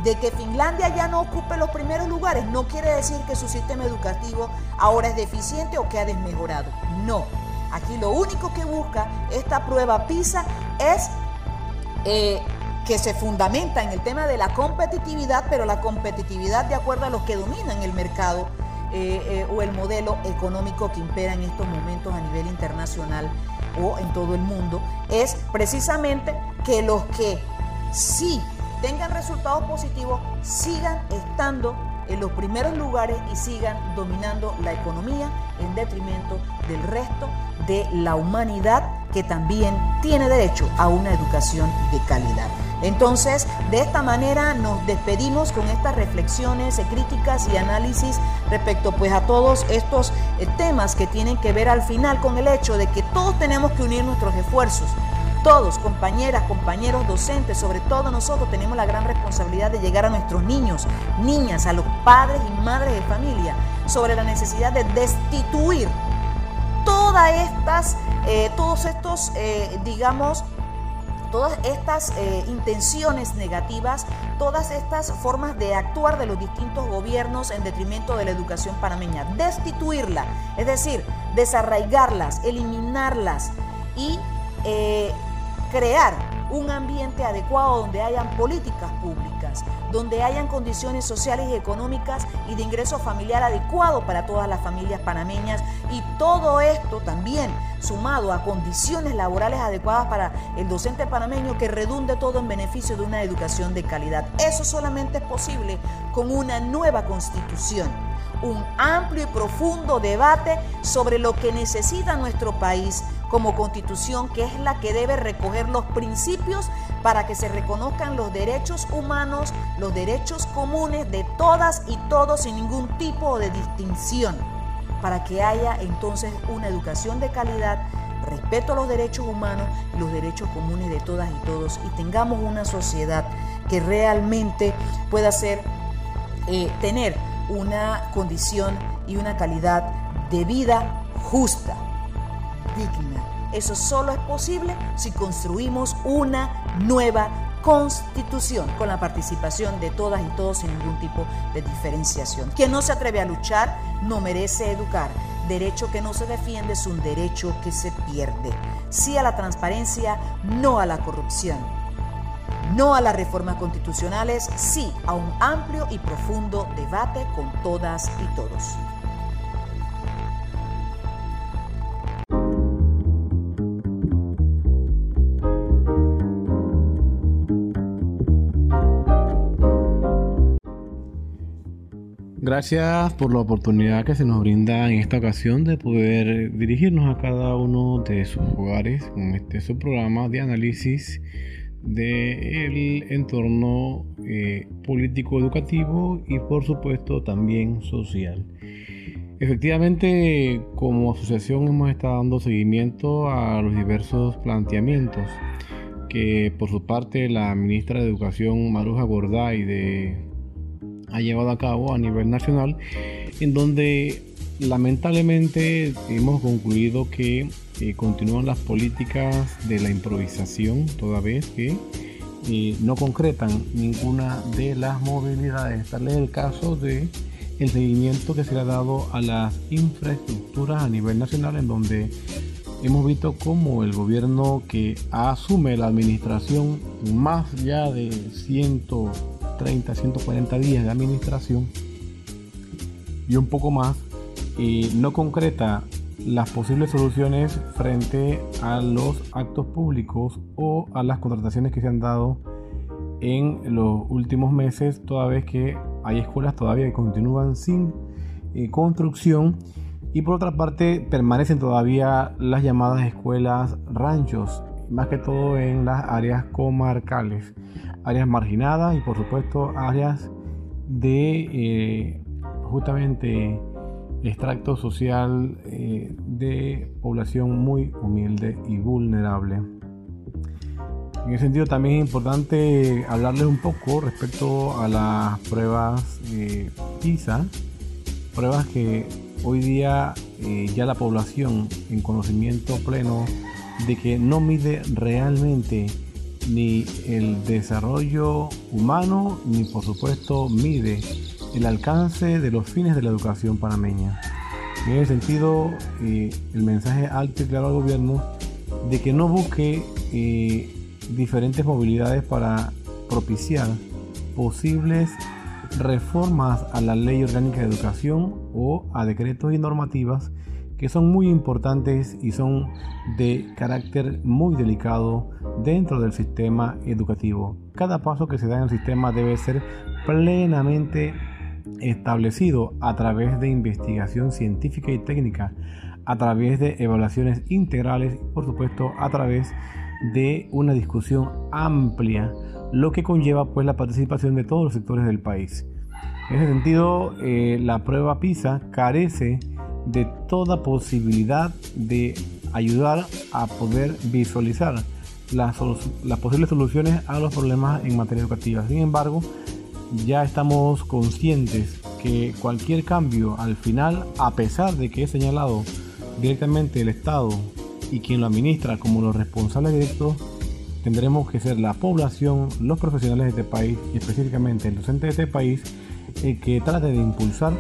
de que Finlandia ya no ocupe los primeros lugares no quiere decir que su sistema educativo ahora es deficiente o que ha desmejorado. No. Aquí lo único que busca esta prueba PISA es eh, que se fundamenta en el tema de la competitividad, pero la competitividad de acuerdo a los que dominan el mercado eh, eh, o el modelo económico que impera en estos momentos a nivel internacional o en todo el mundo, es precisamente que los que sí tengan resultados positivos sigan estando en los primeros lugares y sigan dominando la economía en detrimento del resto de la humanidad que también tiene derecho a una educación de calidad. Entonces, de esta manera nos despedimos con estas reflexiones, críticas y análisis respecto pues a todos estos eh, temas que tienen que ver al final con el hecho de que todos tenemos que unir nuestros esfuerzos. Todos, compañeras, compañeros, docentes, sobre todo nosotros tenemos la gran responsabilidad de llegar a nuestros niños, niñas, a los padres y madres de familia, sobre la necesidad de destituir todas estas, eh, todos estos, eh, digamos, todas estas eh, intenciones negativas, todas estas formas de actuar de los distintos gobiernos en detrimento de la educación panameña, destituirla, es decir, desarraigarlas, eliminarlas y crear un ambiente adecuado donde hayan políticas públicas, donde hayan condiciones sociales y económicas y de ingreso familiar adecuado para todas las familias panameñas y todo esto también sumado a condiciones laborales adecuadas para el docente panameño que redunde todo en beneficio de una educación de calidad. Eso solamente es posible con una nueva constitución un amplio y profundo debate sobre lo que necesita nuestro país como constitución, que es la que debe recoger los principios para que se reconozcan los derechos humanos, los derechos comunes de todas y todos sin ningún tipo de distinción, para que haya entonces una educación de calidad, respeto a los derechos humanos y los derechos comunes de todas y todos, y tengamos una sociedad que realmente pueda ser, eh, tener una condición y una calidad de vida justa, digna. Eso solo es posible si construimos una nueva constitución con la participación de todas y todos sin ningún tipo de diferenciación. Quien no se atreve a luchar no merece educar. Derecho que no se defiende es un derecho que se pierde. Sí a la transparencia, no a la corrupción no a las reformas constitucionales, sí a un amplio y profundo debate con todas y todos. Gracias por la oportunidad que se nos brinda en esta ocasión de poder dirigirnos a cada uno de sus hogares con este su programa de análisis del entorno eh, político educativo y por supuesto también social. Efectivamente, como asociación hemos estado dando seguimiento a los diversos planteamientos que por su parte la ministra de Educación Maruja Gorday de, ha llevado a cabo a nivel nacional, en donde lamentablemente hemos concluido que eh, continúan las políticas de la improvisación, toda vez que eh, no concretan ninguna de las movilidades. Tal es el caso de el seguimiento que se ha dado a las infraestructuras a nivel nacional, en donde hemos visto cómo el gobierno que asume la administración más ya de 130, 140 días de administración y un poco más, eh, no concreta las posibles soluciones frente a los actos públicos o a las contrataciones que se han dado en los últimos meses, toda vez que hay escuelas todavía que continúan sin eh, construcción. Y por otra parte permanecen todavía las llamadas escuelas ranchos, más que todo en las áreas comarcales, áreas marginadas y por supuesto áreas de eh, justamente extracto social eh, de población muy humilde y vulnerable. En ese sentido también es importante hablarles un poco respecto a las pruebas eh, PISA, pruebas que hoy día ya la población en conocimiento pleno de que no mide realmente ni el desarrollo humano ni por supuesto mide el alcance de los fines de la educación panameña. En ese sentido, eh, el mensaje alto y claro al gobierno de que no busque eh, diferentes movilidades para propiciar posibles reformas a la ley orgánica de educación o a decretos y normativas que son muy importantes y son de carácter muy delicado dentro del sistema educativo. Cada paso que se da en el sistema debe ser plenamente establecido a través de investigación científica y técnica, a través de evaluaciones integrales y por supuesto a través de una discusión amplia, lo que conlleva pues la participación de todos los sectores del país. En ese sentido, eh, la prueba PISA carece de toda posibilidad de ayudar a poder visualizar las, posibles soluciones a los problemas en materia educativa. Sin embargo, ya estamos conscientes que cualquier cambio al final, a pesar de que es señalado directamente el Estado y quien lo administra como los responsables directos, tendremos que ser la población, los profesionales de este país y específicamente el docente de este país el que trate de impulsar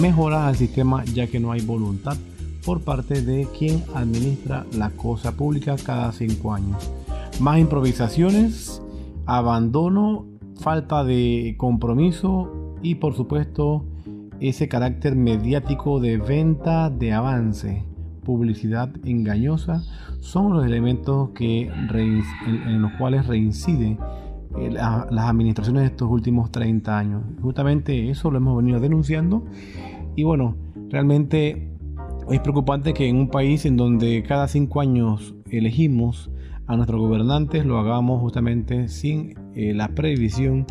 mejorar al sistema ya que no hay voluntad por parte de quien administra la cosa pública cada cinco años. Más improvisaciones, abandono, falta de compromiso y por supuesto ese carácter mediático de venta de avance, publicidad engañosa, son los elementos que en los cuales reincide eh, las administraciones de estos últimos 30 años. Justamente eso lo hemos venido denunciando y bueno, realmente es preocupante que en un país en donde cada cinco años elegimos a nuestros gobernantes lo hagamos justamente sin eh, la previsión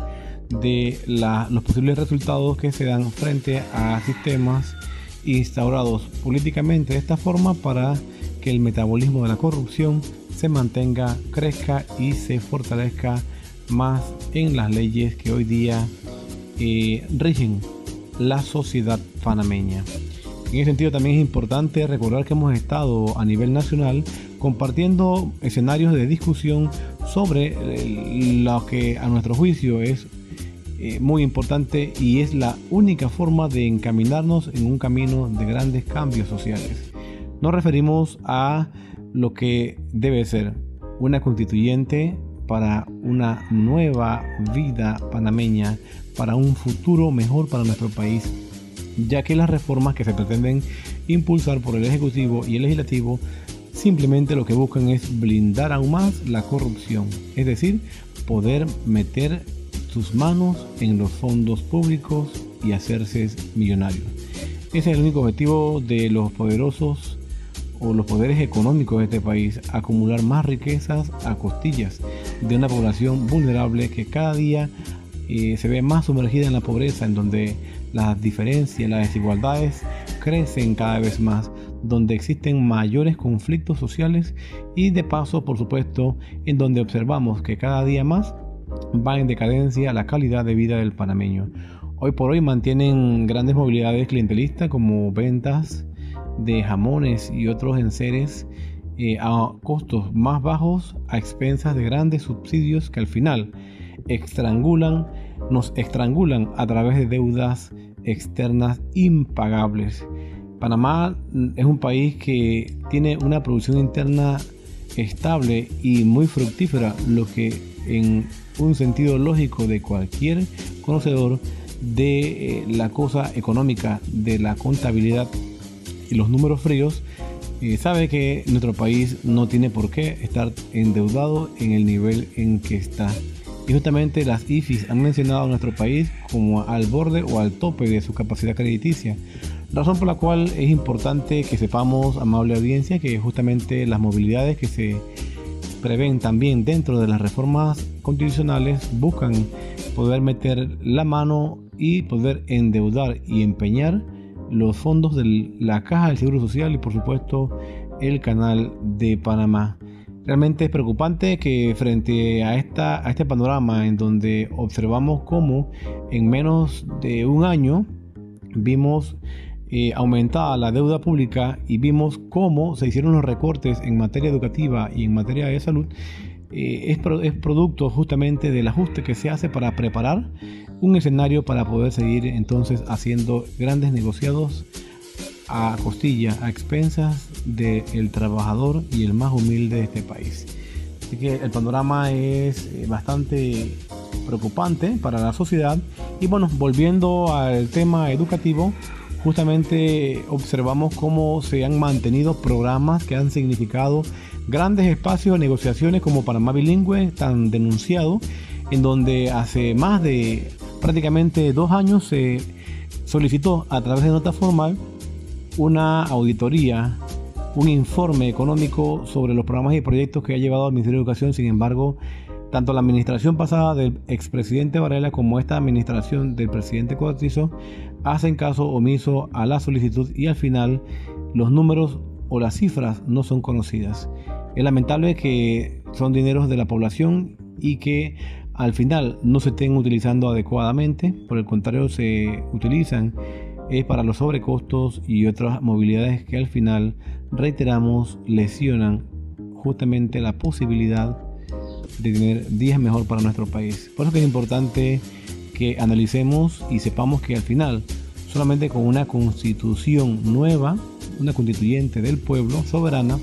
de los posibles resultados que se dan frente a sistemas instaurados políticamente de esta forma para que el metabolismo de la corrupción se mantenga, crezca y se fortalezca más en las leyes que hoy día eh, rigen la sociedad panameña. En ese sentido también es importante recordar que hemos estado a nivel nacional compartiendo escenarios de discusión sobre eh, lo que a nuestro juicio es eh, muy importante y es la única forma de encaminarnos en un camino de grandes cambios sociales. Nos referimos a lo que debe ser una constituyente para una nueva vida panameña, para un futuro mejor para nuestro país, ya que las reformas que se pretenden impulsar por el Ejecutivo y el Legislativo simplemente lo que buscan es blindar aún más la corrupción, es decir, poder meter sus manos en los fondos públicos y hacerse millonarios. Ese es el único objetivo de los poderosos o los poderes económicos de este país, acumular más riquezas a costillas de una población vulnerable que cada día eh, se ve más sumergida en la pobreza, en donde las diferencias, las desigualdades crecen cada vez más, donde existen mayores conflictos sociales y de paso, por supuesto, en donde observamos que cada día más va en decadencia la calidad de vida del panameño. Hoy por hoy mantienen grandes movilidades clientelistas como ventas de jamones y otros enseres eh, a costos más bajos a expensas de grandes subsidios que al final estrangulan, nos estrangulan a través de deudas externas impagables. Panamá es un país que tiene una producción interna estable y muy fructífera, lo que en un sentido lógico de cualquier conocedor de eh, la cosa económica, de la contabilidad y los números fríos, sabe que nuestro país no tiene por qué estar endeudado en el nivel en que está. Y justamente las IFIs han mencionado a nuestro país como al borde o al tope de su capacidad crediticia. Razón por la cual es importante que sepamos, amable audiencia, que justamente las movilidades que se prevén también dentro de las reformas constitucionales buscan poder meter la mano y poder endeudar y empeñar los fondos de la Caja del Seguro Social y por supuesto el Canal de Panamá. Realmente es preocupante que frente a, esta, a este panorama en donde observamos cómo en menos de un año vimos eh, aumentada la deuda pública y vimos cómo se hicieron los recortes en materia educativa y en materia de salud, eh, es, es, producto justamente del ajuste que se hace para preparar un escenario para poder seguir entonces haciendo grandes negociados a costilla, a expensas del trabajador y el más humilde de este país. Así que el panorama es eh, bastante preocupante para la sociedad. Y bueno, volviendo al tema educativo, justamente observamos cómo se han mantenido programas que han significado grandes espacios de negociaciones como Panamá Bilingüe, tan denunciado, en donde hace más de prácticamente dos años se solicitó a través de nota formal una auditoría, un informe económico sobre los programas y proyectos que ha llevado al Ministerio de Educación, sin embargo, tanto la administración pasada del expresidente Varela como esta administración del presidente Cortizo hacen caso omiso a la solicitud y al final los números o las cifras no son conocidas. Es lamentable que son dineros de la población y que al final no se estén utilizando adecuadamente, por el contrario se utilizan es para los sobrecostos y otras movilidades que al final, reiteramos, lesionan justamente la posibilidad de tener días mejor para nuestro país. Por eso que es importante que analicemos y sepamos que al final, solamente con una constitución nueva, una constituyente del pueblo, soberana,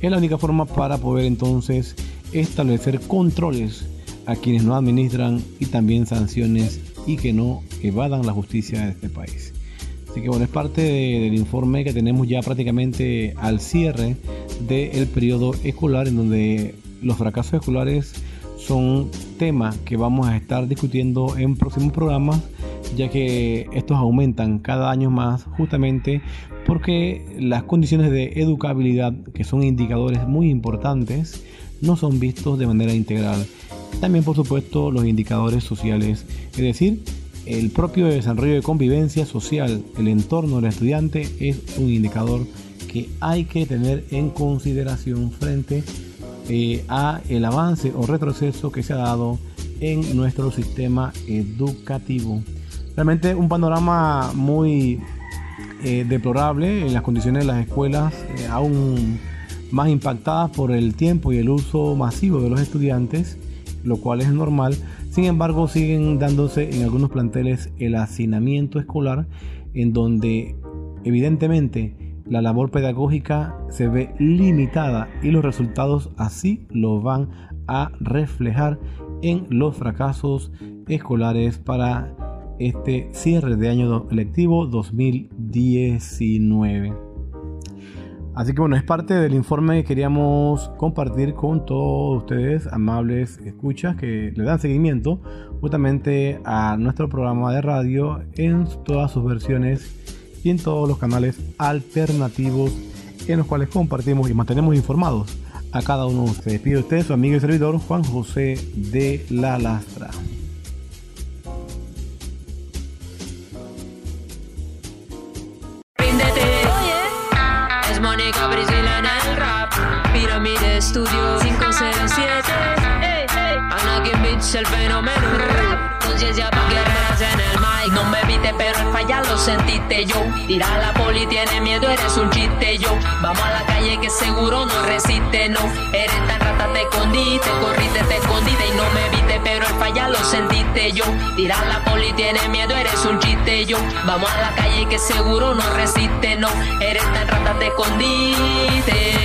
es la única forma para poder entonces establecer controles a quienes no administran y también sanciones y que no evadan la justicia de este país. Así que bueno, es parte del informe que tenemos ya prácticamente al cierre del periodo escolar en donde los fracasos escolares son temas que vamos a estar discutiendo en próximos programas, ya que estos aumentan cada año más justamente porque las condiciones de educabilidad, que son indicadores muy importantes, no son vistos de manera integral. También, por supuesto, los indicadores sociales, es decir, el propio desarrollo de convivencia social, el entorno del estudiante es un indicador que hay que tener en consideración frente eh, a el avance o retroceso que se ha dado en nuestro sistema educativo. Realmente un panorama muy eh, deplorable en las condiciones de las escuelas, eh, aún más impactadas por el tiempo y el uso masivo de los estudiantes, lo cual es normal. Sin embargo, siguen dándose en algunos planteles el hacinamiento escolar, en donde evidentemente la labor pedagógica se ve limitada y los resultados así lo van a reflejar en los fracasos escolares para este cierre de año lectivo 2019. Así que bueno, es parte del informe que queríamos compartir con todos ustedes, amables escuchas, que le dan seguimiento justamente a nuestro programa de radio en todas sus versiones y en todos los canales alternativos en los cuales compartimos y mantenemos informados a cada uno. Se despide de usted, su amigo y servidor Juan José de la Lastra. El fenómeno. Rap. Conciencia pa' guerreras en el mic. No me viste, pero el falla lo sentiste yo. Tira la poli, tiene miedo, eres un chiste yo. Vamos a la calle que seguro no resiste, no. Eres tan rata, te escondiste, corriste, te escondiste y no me viste, pero el falla lo sentiste yo. Tira la poli, tiene miedo, eres un chiste yo. Vamos a la calle que seguro no resiste, no. Eres tan rata, te escondiste.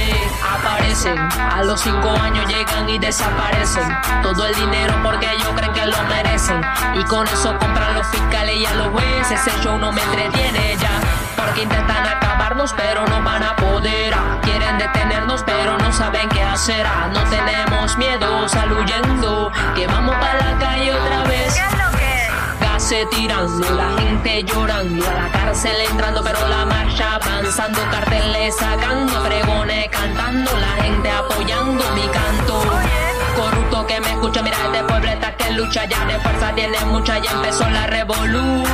Aparecen, a los cinco años llegan y desaparecen. Todo el dinero porque ellos creen que lo merecen. Y con eso compran los fiscales y a los jueces. Ese show no me entretiene ya. Porque intentan acabarnos, pero no van a poder. Quieren detenernos, pero no saben qué hacer. No tenemos miedo, saluyendo. Que vamos para la calle otra vez. Se tirando, la gente llorando, a la cárcel entrando, pero la marcha avanzando, carteles sacando, pregones cantando, la gente apoyando mi canto. Corrupto que me escucha, mira este pueblo está que lucha, ya de fuerza tiene mucha, ya empezó la revolución.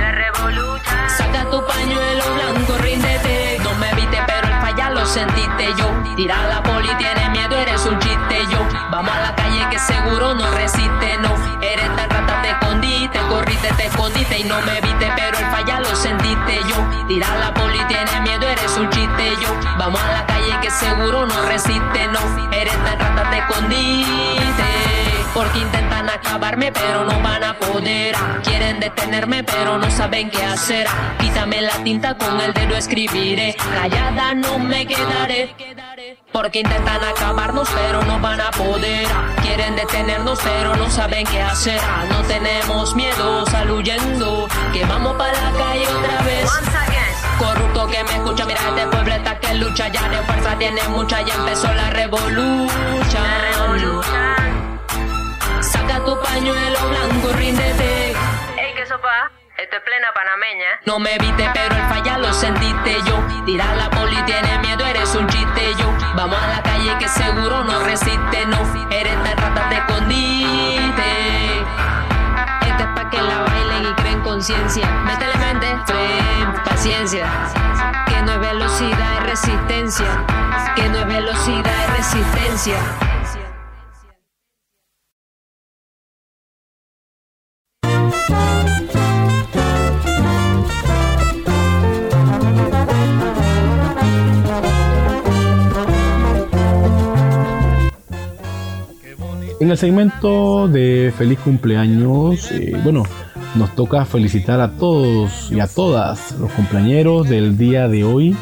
La revolución. Saca tu pañuelo blanco, ríndete, no me viste, pero el falla lo sentiste yo. Tirar la poli tiene miedo, eres un chiste yo. Vamos a la calle que seguro no resiste, no. Eres tan rata, te escondiste, corriste, te escondiste y no me viste, pero el falla lo sentiste yo. Tirar la poli tiene miedo, eres un chiste yo. Vamos a la calle que seguro no resiste, no. Eres tan rata, te escondiste. Porque intentan acabarme pero no van a poder Quieren detenerme pero no saben qué hacer Quítame la tinta con el dedo escribiré Callada no me quedaré porque intentan acabarnos pero no van a poder. Quieren detenernos pero no saben qué hacer. No tenemos miedo, saluyendo Que vamos para la calle otra vez. Corrupto que me escucha, mira este pueblo está que lucha. Ya de fuerza tiene mucha y empezó la revolución. Saca tu pañuelo blanco, ríndete. Ey, ¿qué sopa? Esto es plena panameña. No me viste, pero el falla lo sentiste yo. Tirar la poli tiene miedo, eres un chiste yo. Vamos a la calle que seguro no resiste, no. Eres tan rata, te escondiste. Este es pa' que la bailen y creen conciencia. Métele mente, fren, paciencia. Que no es velocidad, es resistencia. Que no es velocidad, es resistencia. En el segmento de feliz cumpleaños, eh, bueno, nos toca felicitar a todos y a todas los cumpleaños del día de hoy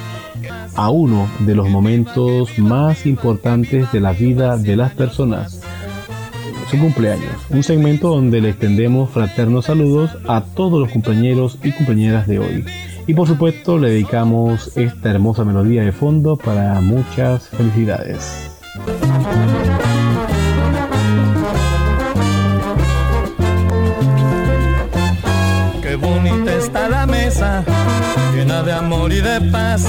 a uno de los momentos más importantes de la vida de las personas. Su cumpleaños, un segmento donde le extendemos fraternos saludos a todos los compañeros y compañeras de hoy. Y por supuesto le dedicamos esta hermosa melodía de fondo para muchas felicidades. Llena de amor y de paz.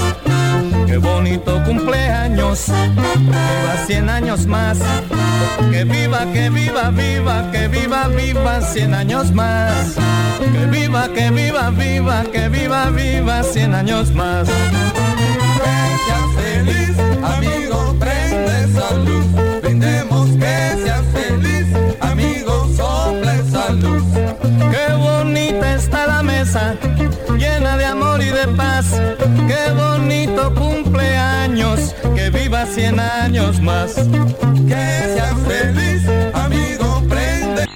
Qué bonito cumpleaños, viva 100 años más. Que viva, que viva, viva, que viva, viva 100 años más. Que viva, que viva, viva, que viva, viva 100 años más. Que seas feliz, amigo, prende esa luz. Brindemos que seas feliz, amigo, sople esa luz. Qué bonita está la mesa, llena de amor y de paz. Qué bonito cumpleaños, que viva 100 años más. Que seas feliz, amigo, prende.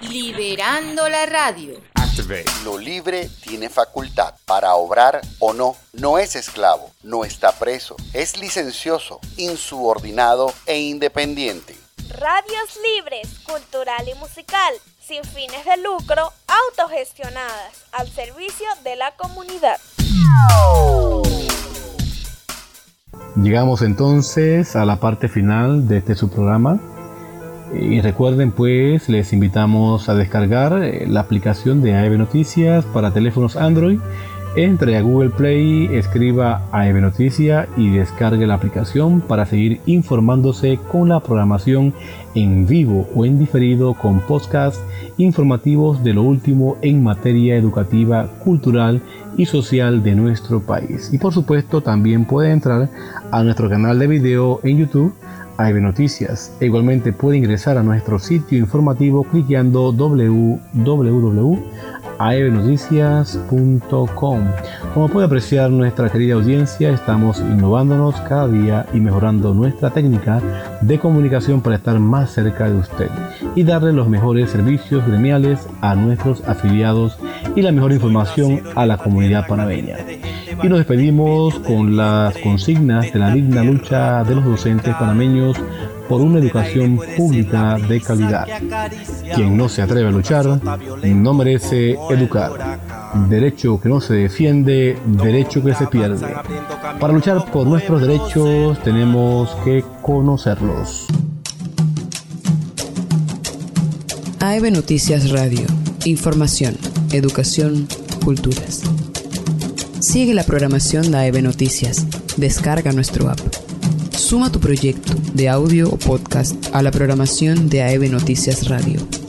Liberando la radio. Lo libre tiene facultad para obrar o no. No es esclavo, no está preso, es licencioso, insubordinado e independiente. Radios libres, cultural y musical, sin fines de lucro, autogestionadas, al servicio de la comunidad. Llegamos entonces a la parte final de este su programa. Y recuerden pues, les invitamos a descargar eh, la aplicación de AEB Noticias para teléfonos Android. Entre a Google Play, escriba AEB Noticia y descargue la aplicación para seguir informándose con la programación en vivo o en diferido con podcasts informativos de lo último en materia educativa, cultural y social de nuestro país. Y por supuesto también puede entrar a nuestro canal de video en YouTube AEB Noticias. E igualmente puede ingresar a nuestro sitio informativo clicando www.aebnoticias.com. Como puede apreciar nuestra querida audiencia, estamos innovándonos cada día y mejorando nuestra técnica de comunicación para estar más cerca de usted y darle los mejores servicios gremiales a nuestros afiliados y la mejor información a la comunidad panameña. Y nos despedimos con las consignas de la digna lucha de los docentes panameños por una educación pública de calidad. Quien no se atreve a luchar no merece educar. Derecho que no se defiende, derecho que se pierde. Para luchar por nuestros derechos tenemos que conocerlos. AEB Noticias Radio. Información, educación, culturas. Sigue la programación de AEB Noticias. Descarga nuestro app. Suma tu proyecto de audio o podcast a la programación de AEB Noticias Radio.